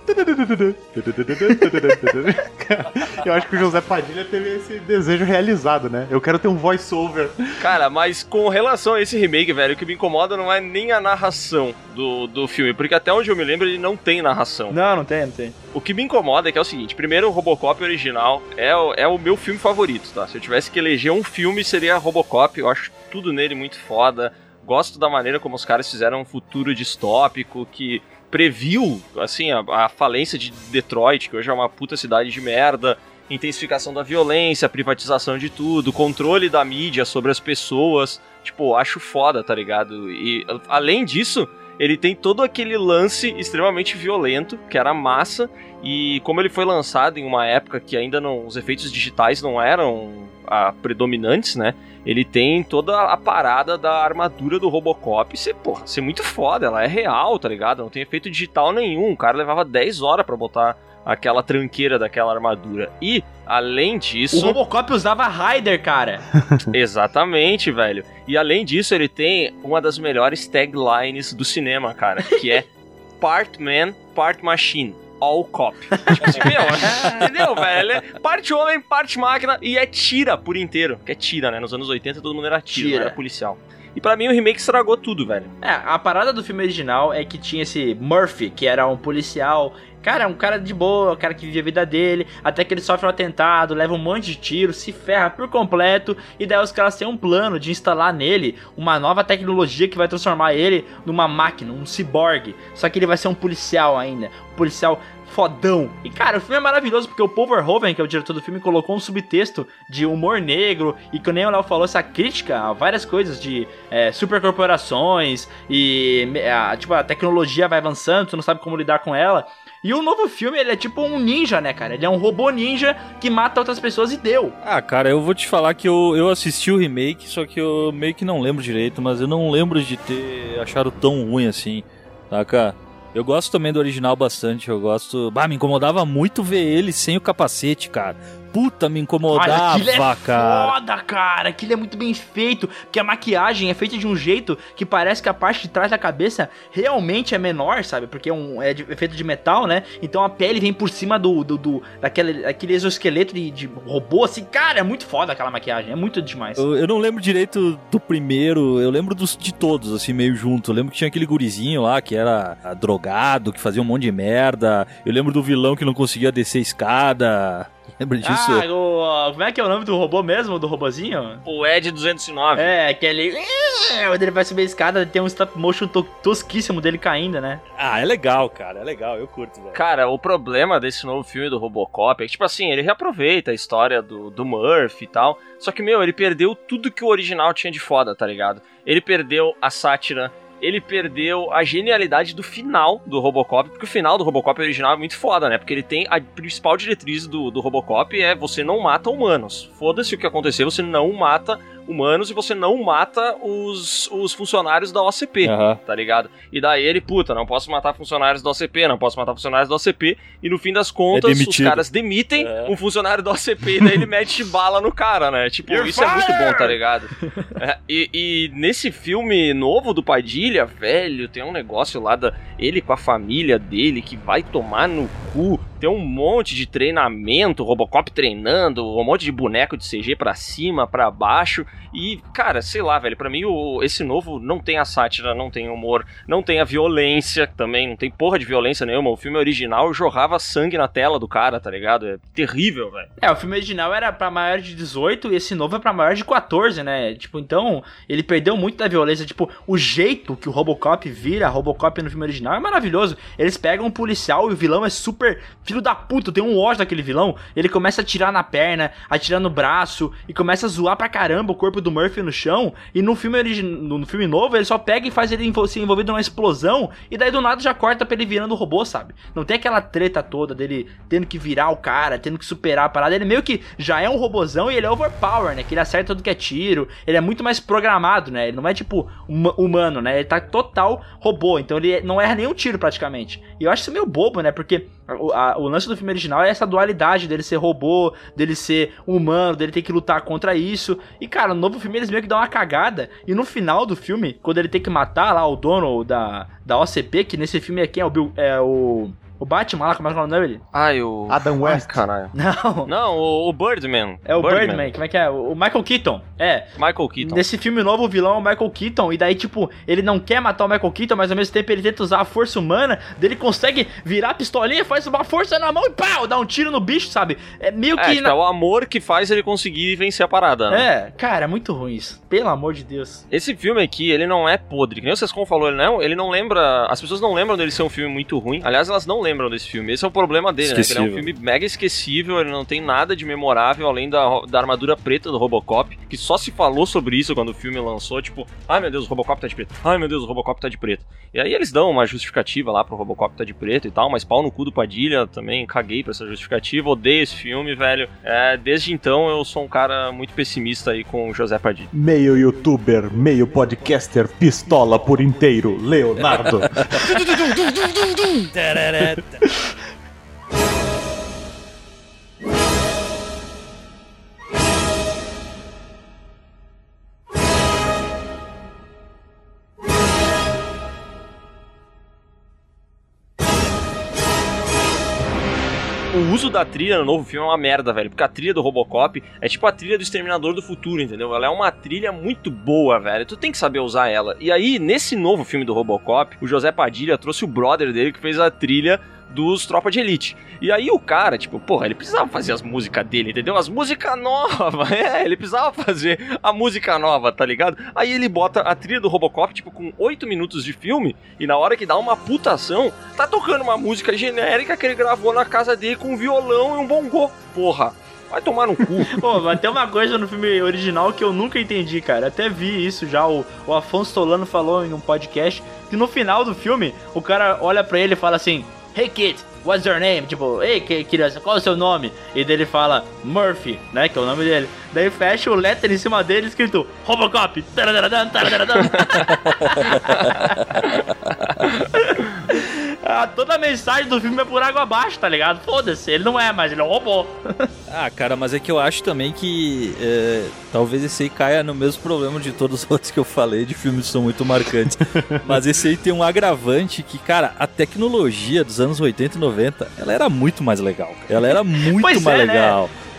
Eu acho que o José Padilha teve esse desejo realizado, né? Eu quero ter um voice-over. Cara, mas com relação a esse remake, velho, o que me incomoda não é nem a narração do, do filme, porque até onde eu me lembro ele não tem narração. Não, não tem, não tem. O que me incomoda é que é o seguinte: primeiro, o Robocop original é, o- é o meu filme favorito, tá? Se eu tivesse que eleger um filme, seria Robocop. Eu acho tudo nele muito foda. Gosto da maneira como os caras fizeram um futuro distópico que previu, assim, a, a falência de Detroit, que hoje é uma puta cidade de merda. intensificação da violência, privatização de tudo, controle da mídia sobre as pessoas. Tipo, acho foda, tá ligado? E além disso, ele tem todo aquele lance extremamente violento, que era massa, e como ele foi lançado em uma época que ainda não os efeitos digitais não eram ah, predominantes, né? Ele tem toda a parada da armadura do Robocop ser, porra, ser muito foda, ela é real, tá ligado? Não tem efeito digital nenhum. O cara levava 10 horas pra botar aquela tranqueira daquela armadura. E, além disso. O Robocop usava Raider, cara. Exatamente, velho. E além disso, ele tem uma das melhores taglines do cinema, cara, que é Part Man, Part Machine. All Cop. Tipo assim, meu, entendeu, velho? Parte homem, parte máquina e é tira por inteiro. Que é tira, né? Nos anos 80 todo mundo era tira, Tira. não era policial. E pra mim o remake estragou tudo, velho. É, a parada do filme original é que tinha esse Murphy, que era um policial. Cara, um cara de boa, um cara que vive a vida dele, até que ele sofre um atentado, leva um monte de tiro, se ferra por completo, e daí os caras têm um plano de instalar nele uma nova tecnologia que vai transformar ele numa máquina, um ciborgue. Só que ele vai ser um policial ainda, um policial fodão. E cara, o filme é maravilhoso porque o Paul Verhoeven, que é o diretor do filme, colocou um subtexto de humor negro e que nem o Léo falou, essa crítica a várias coisas de é, supercorporações e a, tipo, a tecnologia vai avançando, tu não sabe como lidar com ela. E o novo filme, ele é tipo um ninja, né, cara? Ele é um robô ninja que mata outras pessoas e deu. Ah, cara, eu vou te falar que eu, eu assisti o remake, só que eu meio que não lembro direito, mas eu não lembro de ter achado tão ruim assim, saca? Eu gosto também do original bastante, eu gosto... Bah, me incomodava muito ver ele sem o capacete, cara. Puta, me incomodava, aquilo é cara. foda, cara. Aquilo é muito bem feito. Que a maquiagem é feita de um jeito que parece que a parte de trás da cabeça realmente é menor, sabe? Porque é, um, é, de- é feito de metal, né? Então a pele vem por cima do, do, do- daquele, daquele exoesqueleto de, de robô, assim. Cara, é muito foda aquela maquiagem. É muito demais. Eu, eu não lembro direito do primeiro, eu lembro dos, de todos, assim, meio junto. Eu lembro que tinha aquele gurizinho lá que era drogado, que fazia um monte de merda. Eu lembro do vilão que não conseguia descer a escada. Lembra disso? Ah, o, como é que é o nome do robô mesmo? Do robozinho? O Ed 209. É, aquele. Quando ele vai subir a escada, tem um stop motion to- tosquíssimo dele caindo, né? Ah, é legal, cara, é legal, eu curto, velho. Cara, o problema desse novo filme do Robocop é que, tipo assim, ele reaproveita a história do, do Murphy e tal. Só que, meu, ele perdeu tudo que o original tinha de foda, tá ligado? Ele perdeu a sátira, ele perdeu a genialidade do final do Robocop, porque o final do Robocop original é muito foda, né? Porque ele tem a principal diretriz do, do Robocop é você não mata humanos. Foda-se o que acontecer, você não mata humanos e você não mata os, os funcionários da OCP Aham. tá ligado? E daí ele, puta, não posso matar funcionários da OCP, não posso matar funcionários da OCP, e no fim das contas, É os caras demitem É. um funcionário da OCP e daí ele mete bala no cara, né? Tipo, You're isso é muito bom, tá ligado? É, e, e nesse filme novo do Padilha, velho, tem um negócio lá da ele com a família dele que vai tomar no cu. Tem um monte de treinamento, Robocop treinando, um monte de boneco de CG pra cima, pra baixo. E, cara, sei lá, velho, pra mim o, esse novo não tem a sátira, não tem humor, não tem a violência também, não tem porra de violência nenhuma. O filme original jorrava sangue na tela do cara, tá ligado? É terrível, velho. É, o filme original era pra maior de 18 e esse novo é pra maior de 14, né? Tipo, então, ele perdeu muito da violência. Tipo, o jeito que o Robocop vira Robocop no filme original é maravilhoso. Eles pegam um policial e o vilão é super filho da puta, tem um ódio daquele vilão. Ele começa a atirar na perna, atirar no braço e começa a zoar pra caramba o corpo do Murphy no chão. E no filme no filme novo, ele só pega e faz ele se envolvido numa explosão e daí do nada já corta pra ele virando robô, sabe? Não tem aquela treta toda dele tendo que virar o cara, tendo que superar a parada. Ele meio que já é um robozão e ele é overpower, né? Que ele acerta tudo que é tiro. Ele é muito mais programado, né? Ele não é tipo huma- humano, né? Ele tá total robô. Então ele não erra nenhum tiro praticamente. E eu acho isso meio bobo, né? Porque o, a- o lance do filme original é essa dualidade dele ser robô, dele ser humano, dele ter que lutar contra isso. E cara, no novo filme eles meio que dão uma cagada. E no final do filme, quando ele tem que matar lá o dono da, da OCP, que nesse filme é quem? É o, Bill- é o, o Batman lá, como é que é o nome dele? Ai, o. Adam Ai, West. caralho. Não. Não, o, o Birdman. É o Birdman. como é que é? O Michael Keaton. É. Michael Keaton. Nesse filme novo, o vilão é o Michael Keaton. E daí, tipo, ele não quer matar o Michael Keaton, mas ao mesmo tempo ele tenta usar a força humana. Dele consegue virar a pistolinha, faz uma força na mão e pau, dá um tiro no bicho, sabe? É meio É, que. tipo, na- é o amor que faz ele conseguir vencer a parada, né? É, cara, é muito ruim isso. Pelo amor de Deus. Esse filme aqui, ele não é podre. Que nem o Sescon falou, ele não, ele não lembra. As pessoas não lembram dele ser um filme muito ruim. Aliás, elas não lembram desse filme. Esse é o problema dele, né? Que ele é um Esquecível. filme mega esquecível, ele não tem nada de memorável além da, da armadura preta do Robocop, que só se falou sobre isso quando o filme lançou, tipo, ai meu Deus, o Robocop tá de preto. Ai meu Deus, o Robocop tá de preto. E aí eles dão uma justificativa lá pro Robocop tá de preto e tal, mas pau no cu do Padilha também, caguei pra essa justificativa, odeio esse filme, velho. É, desde então eu sou um cara muito pessimista aí com o José Padilha. Meio youtuber, meio podcaster, pistola por inteiro, Leonardo. that, uso da trilha no novo filme é uma merda, velho. Porque a trilha do Robocop é tipo a trilha do Exterminador do Futuro, entendeu? Ela é uma trilha muito boa, velho. Tu tem que saber usar ela. E aí, nesse novo filme do Robocop, o José Padilha trouxe o brother dele que fez a trilha dos Tropa de Elite. E aí o cara, tipo, porra, ele precisava fazer as músicas dele, entendeu? As músicas novas, é, ele precisava fazer a música nova, tá ligado? Aí ele bota a trilha do Robocop, tipo, com 8 minutos de filme, e na hora que dá uma putação, tá tocando uma música genérica que ele gravou na casa dele com um violão e um bongô. Porra, vai tomar no cu. Pô, tem uma coisa no filme original que eu nunca entendi, cara. Até vi isso já, o, o Afonso Solano falou em um podcast, que no final do filme, o cara olha pra ele e fala assim, Hey kid, what's your name? Tipo, ei que- criança, qual é o seu nome? E daí ele fala, Murphy, né, que é o nome dele. Daí fecha o letter em cima dele escrito, Robocop. Ah, toda a mensagem do filme é por água abaixo, tá ligado? Foda-se, ele não é, mas ele é um robô. Ah, cara, mas é que eu acho também que é, talvez esse aí caia no mesmo problema de todos os outros que eu falei, de filmes que são muito marcantes. mas esse aí tem um agravante que, cara, a tecnologia dos anos 80 e 90, ela era muito mais legal. cara. Ela era muito Pois mais é, né?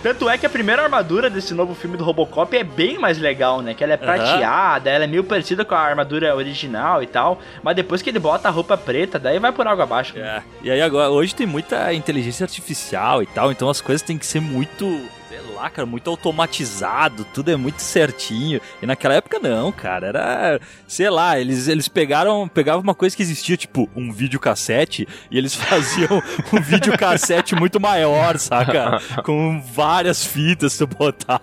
Tanto é que a primeira armadura desse novo filme do Robocop é bem mais legal, né? Que ela é prateada, ela é meio parecida com a armadura original e tal. Mas depois que ele bota a roupa preta, daí vai por água abaixo. É. E aí agora, hoje tem muita inteligência artificial e tal, então as coisas têm que ser muito, sei lá, cara, muito automatizado, tudo é muito certinho. E naquela época não, cara, era, sei lá, eles, eles pegaram, pegavam uma coisa que existia, tipo, um videocassete, e eles faziam um videocassete muito maior, saca? Com várias fitas tu botar.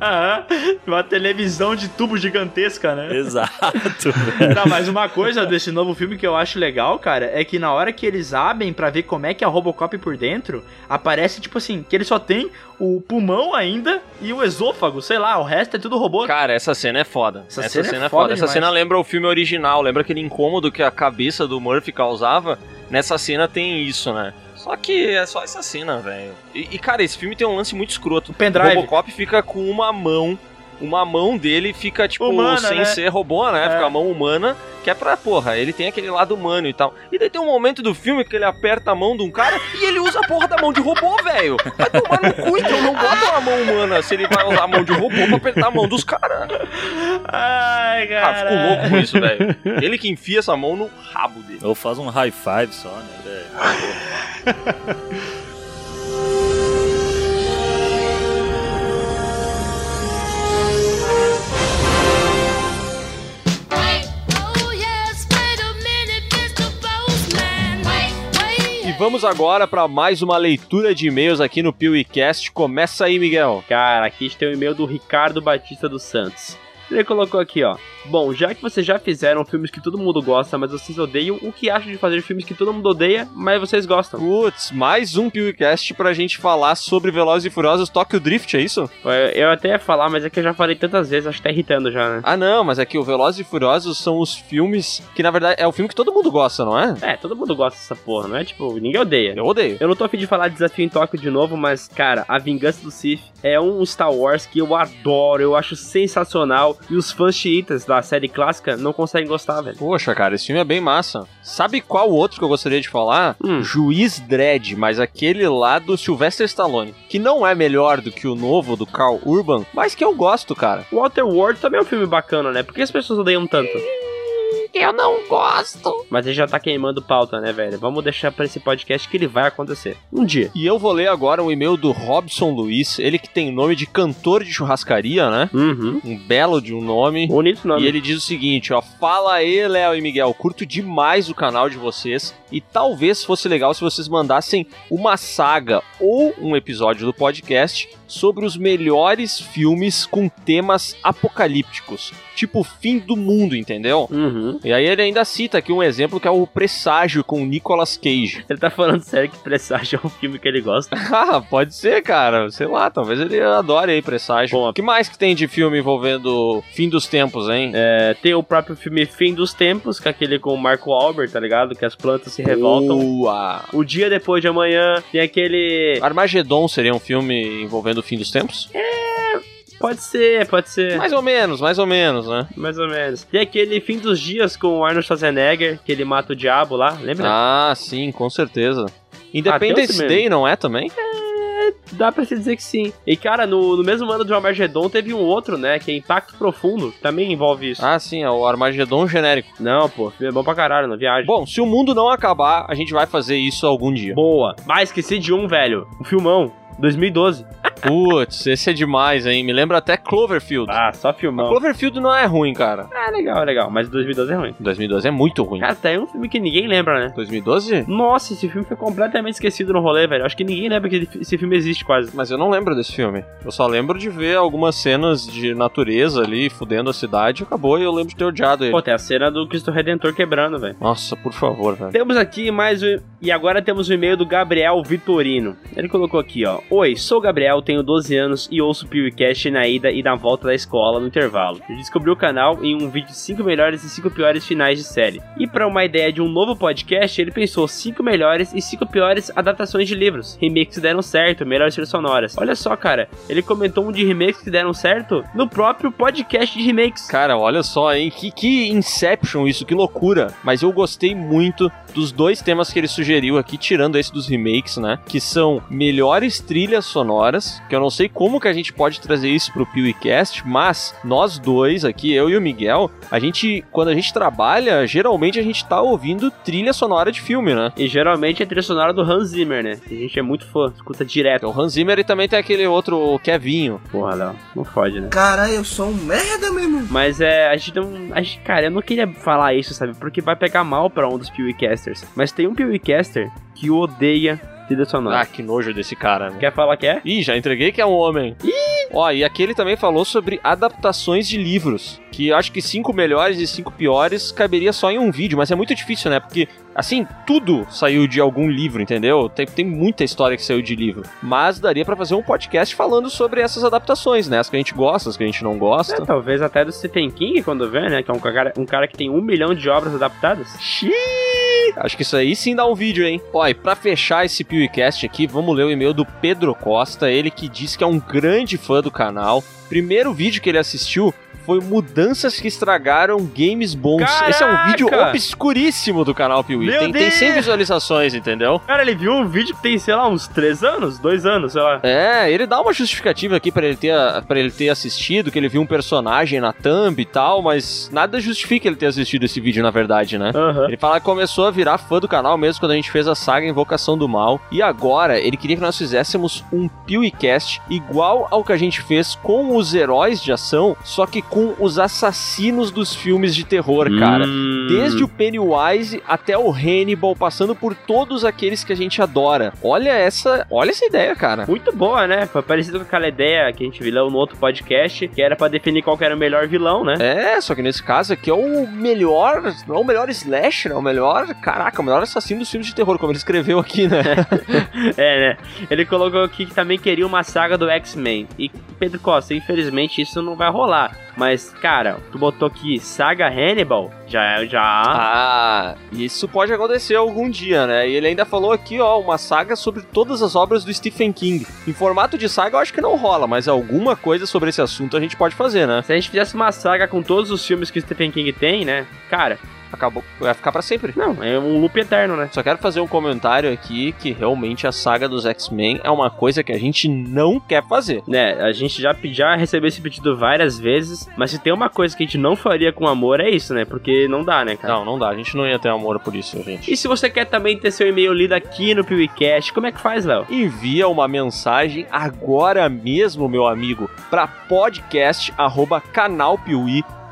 Aham. Uma televisão de tubo gigantesca, né? Exato. Não, mas uma coisa desse novo filme que eu acho legal, cara, é que na hora que eles abrem pra ver como é que é a Robocop por dentro, aparece tipo assim, que ele só tem o pulmão ainda e o esôfago, sei lá, o resto é tudo robô. Cara, essa cena é foda. Essa Essa, cena é cena, é foda foda. Essa cena lembra o filme original, lembra aquele incômodo que a cabeça do Murphy causava. Nessa cena tem isso, né? Só que é só essa cena, velho. E, e, cara, esse filme tem um lance muito escroto. O pendrive. Robocop fica com uma mão. Uma mão dele fica, tipo, Humana, sem né? ser robô, né? É. Fica a mão humana, que é pra, porra, ele tem aquele lado humano e tal. E daí tem um momento do filme que ele aperta a mão de um cara e ele usa a porra da mão de robô, velho. Vai tomar no cu, então não bota uma mão humana se ele vai usar a mão de robô pra apertar a mão dos caras. Ai, Cara, cara. fico louco com isso, velho. Ele que enfia essa mão no rabo dele. Ou faz um high five só, né? velho? vamos agora pra mais uma leitura de e-mails aqui no PeeWeeCast. Começa aí, Miguel. Cara, aqui tem o e-mail do Ricardo Batista dos Santos. Ele colocou aqui, ó. Bom, já que vocês já fizeram filmes que todo mundo gosta, mas vocês odeiam, o que acham de fazer filmes que todo mundo odeia, mas vocês gostam? Putz, mais um PeeWeeCast pra gente falar sobre Velozes e Furiosos Tokyo Drift, é isso? Eu, eu até ia falar, mas é que eu já falei tantas vezes, acho que tá irritando já, né? Ah, não, mas é que o Velozes e Furiosos são os filmes que, na verdade, é o filme que todo mundo gosta, não é? É, todo mundo gosta dessa porra, não é? Tipo, ninguém odeia. Eu odeio. Eu não tô afim de falar de Desafio em Tóquio de novo, mas, cara, A Vingança do Sith é um Star Wars que eu adoro, eu acho sensacional. E os fãs chiitas da série clássica não conseguem gostar, velho. Poxa, cara, esse filme é bem massa. Sabe qual outro que eu gostaria de falar? Hum. Juiz Dredd, mas aquele lá do Sylvester Stallone. Que não é melhor do que o novo do Carl Urban, mas que eu gosto, cara. Ward também é um filme bacana, né? Por que as pessoas odeiam tanto? Porque eu não gosto. Mas ele já tá queimando pauta, né, velho? Vamos deixar pra esse podcast que ele vai acontecer. Um dia. E eu vou ler agora um e-mail do Robson Luiz, ele que tem nome de cantor de churrascaria, né? Uhum. Um belo de um nome. Bonito nome. E ele diz o seguinte, ó, fala aí, Léo e Miguel, curto demais o canal de vocês e talvez fosse legal se vocês mandassem uma saga ou um episódio do podcast sobre os melhores filmes com temas apocalípticos, tipo fim do mundo, entendeu? Uhum. E aí ele ainda cita aqui um exemplo que é o Presságio com Nicolas Cage. Ele tá falando sério que Presságio é um filme que ele gosta. ah, pode ser, cara. Sei lá, talvez ele adore aí Presságio. O que mais que tem de filme envolvendo fim dos tempos, hein? É, tem o próprio filme Fim dos Tempos, que é aquele com o Marco Albert, tá ligado? Que as plantas se revoltam. Boa. O Dia Depois de Amanhã, tem aquele... Armagedon seria um filme envolvendo o fim dos tempos? Pode ser, pode ser. Mais ou menos, mais ou menos, né? Mais ou menos. Tem aquele Fim dos Dias com o Arnold Schwarzenegger, que ele mata o diabo lá, lembra? Ah, sim, com certeza. Independence esse mesmo. Day, não é também? Dá pra se dizer que sim. E cara, no, no mesmo ano do Armageddon teve um outro, né? Que é Impacto Profundo, também envolve isso. Ah, sim, é o Armagedon genérico. Não, pô, é bom pra caralho, na viagem. Bom, se o mundo não acabar, a gente vai fazer isso algum dia. Boa. Mas esqueci de um, velho. Um filmão. 2012. Putz, esse é demais, hein? Me lembra até Cloverfield. Ah, só filmão. Cloverfield não é ruim, cara. Ah, legal, legal. Mas 2012 é ruim. 2012 é muito ruim. Cara, tá aí um filme que ninguém lembra, né? 2012? Nossa, esse filme foi completamente esquecido no rolê, velho. Acho que ninguém lembra que esse filme existe quase. Mas eu não lembro desse filme. Eu só lembro de ver algumas cenas de natureza ali, fudendo a cidade, acabou e eu lembro de ter odiado ele. Pô, tem a cena do Cristo Redentor quebrando, velho. Nossa, por favor, velho. Temos aqui mais um. E agora temos o e-mail do Gabriel Vitorino. Ele colocou aqui, ó. Oi, sou o Gabriel, tenho 12 anos e ouço o PewCast na ida e na volta da escola no intervalo. Eu descobri o canal em um vídeo de 5 melhores e 5 piores finais de série. E para uma ideia de um novo podcast, ele pensou 5 melhores e 5 piores adaptações de livros. Remakes deram certo, melhores trilhas sonoras. Olha só, cara, ele comentou um de remakes que deram certo no próprio podcast de remakes. Cara, olha só, hein? Que, que Inception isso, que loucura. Mas eu gostei muito dos dois temas que ele sugeriu aqui, tirando esse dos remakes, né? Que são melhores trilhas sonoras, que eu não sei como que a gente pode trazer isso pro PewCast, mas nós dois aqui, eu e o Miguel, a gente, quando a gente trabalha, geralmente a gente tá ouvindo trilha sonora de filme, né? E geralmente é trilha sonora do Hans Zimmer, né? A gente é muito fã, escuta direto. O Hans Zimmer e também tem aquele outro Kevinho. Porra, Léo, não fode, né? Caralho, eu sou um merda mesmo. Mas é, a gente não. A gente, cara, eu não queria falar isso, sabe? Porque vai pegar mal pra um dos PewCasters. Mas tem um PewCaster que odeia trilha sonora. Ah, que nojo desse cara, né? Quer falar que é? Ih, já entreguei que é um homem. Ih! Ó, e aqui ele também falou sobre adaptações de livros. Que eu acho que cinco melhores e cinco piores caberia só em um vídeo, mas é muito difícil, né? Porque, assim, tudo saiu de algum livro, entendeu? Tem, tem muita história que saiu de livro. Mas daria pra fazer um podcast falando sobre essas adaptações, né? As que a gente gosta, as que a gente não gosta. É, talvez até do Stephen King, quando vê, né? Que é um cara, um cara que tem um milhão de obras adaptadas. Xiii! Acho que isso aí sim dá um vídeo, hein? Ó, e pra fechar esse PewCast aqui, vamos ler o e-mail do Pedro Costa, ele que diz que é um grande fã do canal. Primeiro vídeo que ele assistiu foi Mudanças que Estragaram Games Bons. Caraca! Esse é um vídeo obscuríssimo do canal Piuí. Tem, tem 100 Deus! visualizações, entendeu? Cara, ele viu um vídeo que tem, sei lá, uns 3 anos? 2 anos, sei lá. É, ele dá uma justificativa aqui pra ele ter para ele ter assistido, que ele viu um personagem na thumb e tal, mas nada justifica ele ter assistido esse vídeo na verdade, né? Aham. Ele fala que começou a virar fã do canal mesmo quando a gente fez a saga Invocação do Mal. E agora ele queria que nós fizéssemos um PewCast igual ao que a gente fez com os heróis de ação, só que com os assassinos dos filmes de terror, cara. Hum. Desde o Pennywise até o Hannibal, passando por todos aqueles que a gente adora. Olha essa, olha essa ideia, cara. Muito boa, né? Foi parecido com aquela ideia que a gente viu no outro podcast, que era pra definir qual era o melhor vilão, né? É, só que nesse caso aqui é o melhor, não é o melhor slasher, é o melhor, caraca, o melhor assassino dos filmes de terror, como ele escreveu aqui, né? É, né? Ele colocou aqui que também queria uma saga do X-Men. E Pedro Costa, infelizmente isso não vai rolar. Mas, cara, tu botou aqui Saga Hannibal, já já. Ah, isso pode acontecer algum dia, né? E ele ainda falou aqui, ó, uma saga sobre todas as obras do Stephen King. Em formato de saga eu acho que não rola, mas alguma coisa sobre esse assunto a gente pode fazer, né? Se a gente fizesse uma saga com todos os filmes que o Stephen King tem, né? Cara, Acabou, vai ficar pra sempre. Não, é um loop eterno, né? Só quero fazer um comentário aqui que realmente a saga dos X-Men é uma coisa que a gente não quer fazer. Né, a gente já, já recebeu esse pedido várias vezes, mas se tem uma coisa que a gente não faria com amor é isso, né? Porque não dá, né, cara? Não, não dá. A gente não ia ter amor por isso, gente. E se você quer também ter seu e-mail lido aqui no PewCast, como é que faz, Léo? Envia uma mensagem agora mesmo, meu amigo, para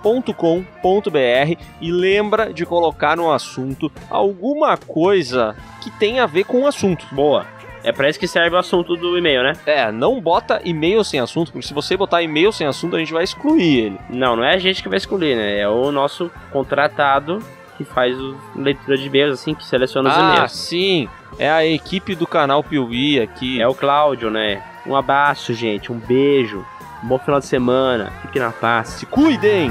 podcast@canalpiuí.com.br e lembra de colocar no assunto alguma coisa que tenha a ver com o assunto. Boa. É pra isso que serve o assunto do e-mail, né? É, não bota e-mail sem assunto, porque se você botar e-mail sem assunto, a gente vai excluir ele. Não, não é a gente que vai escolher, né? É o nosso contratado que faz o leitura de e-mails, assim, que seleciona os Ah, e-mails. sim. É a equipe do canal Piuí aqui. É o Cláudio, né? Um abraço, gente. Um beijo. Bom final de semana. Fiquem na paz. Se cuidem!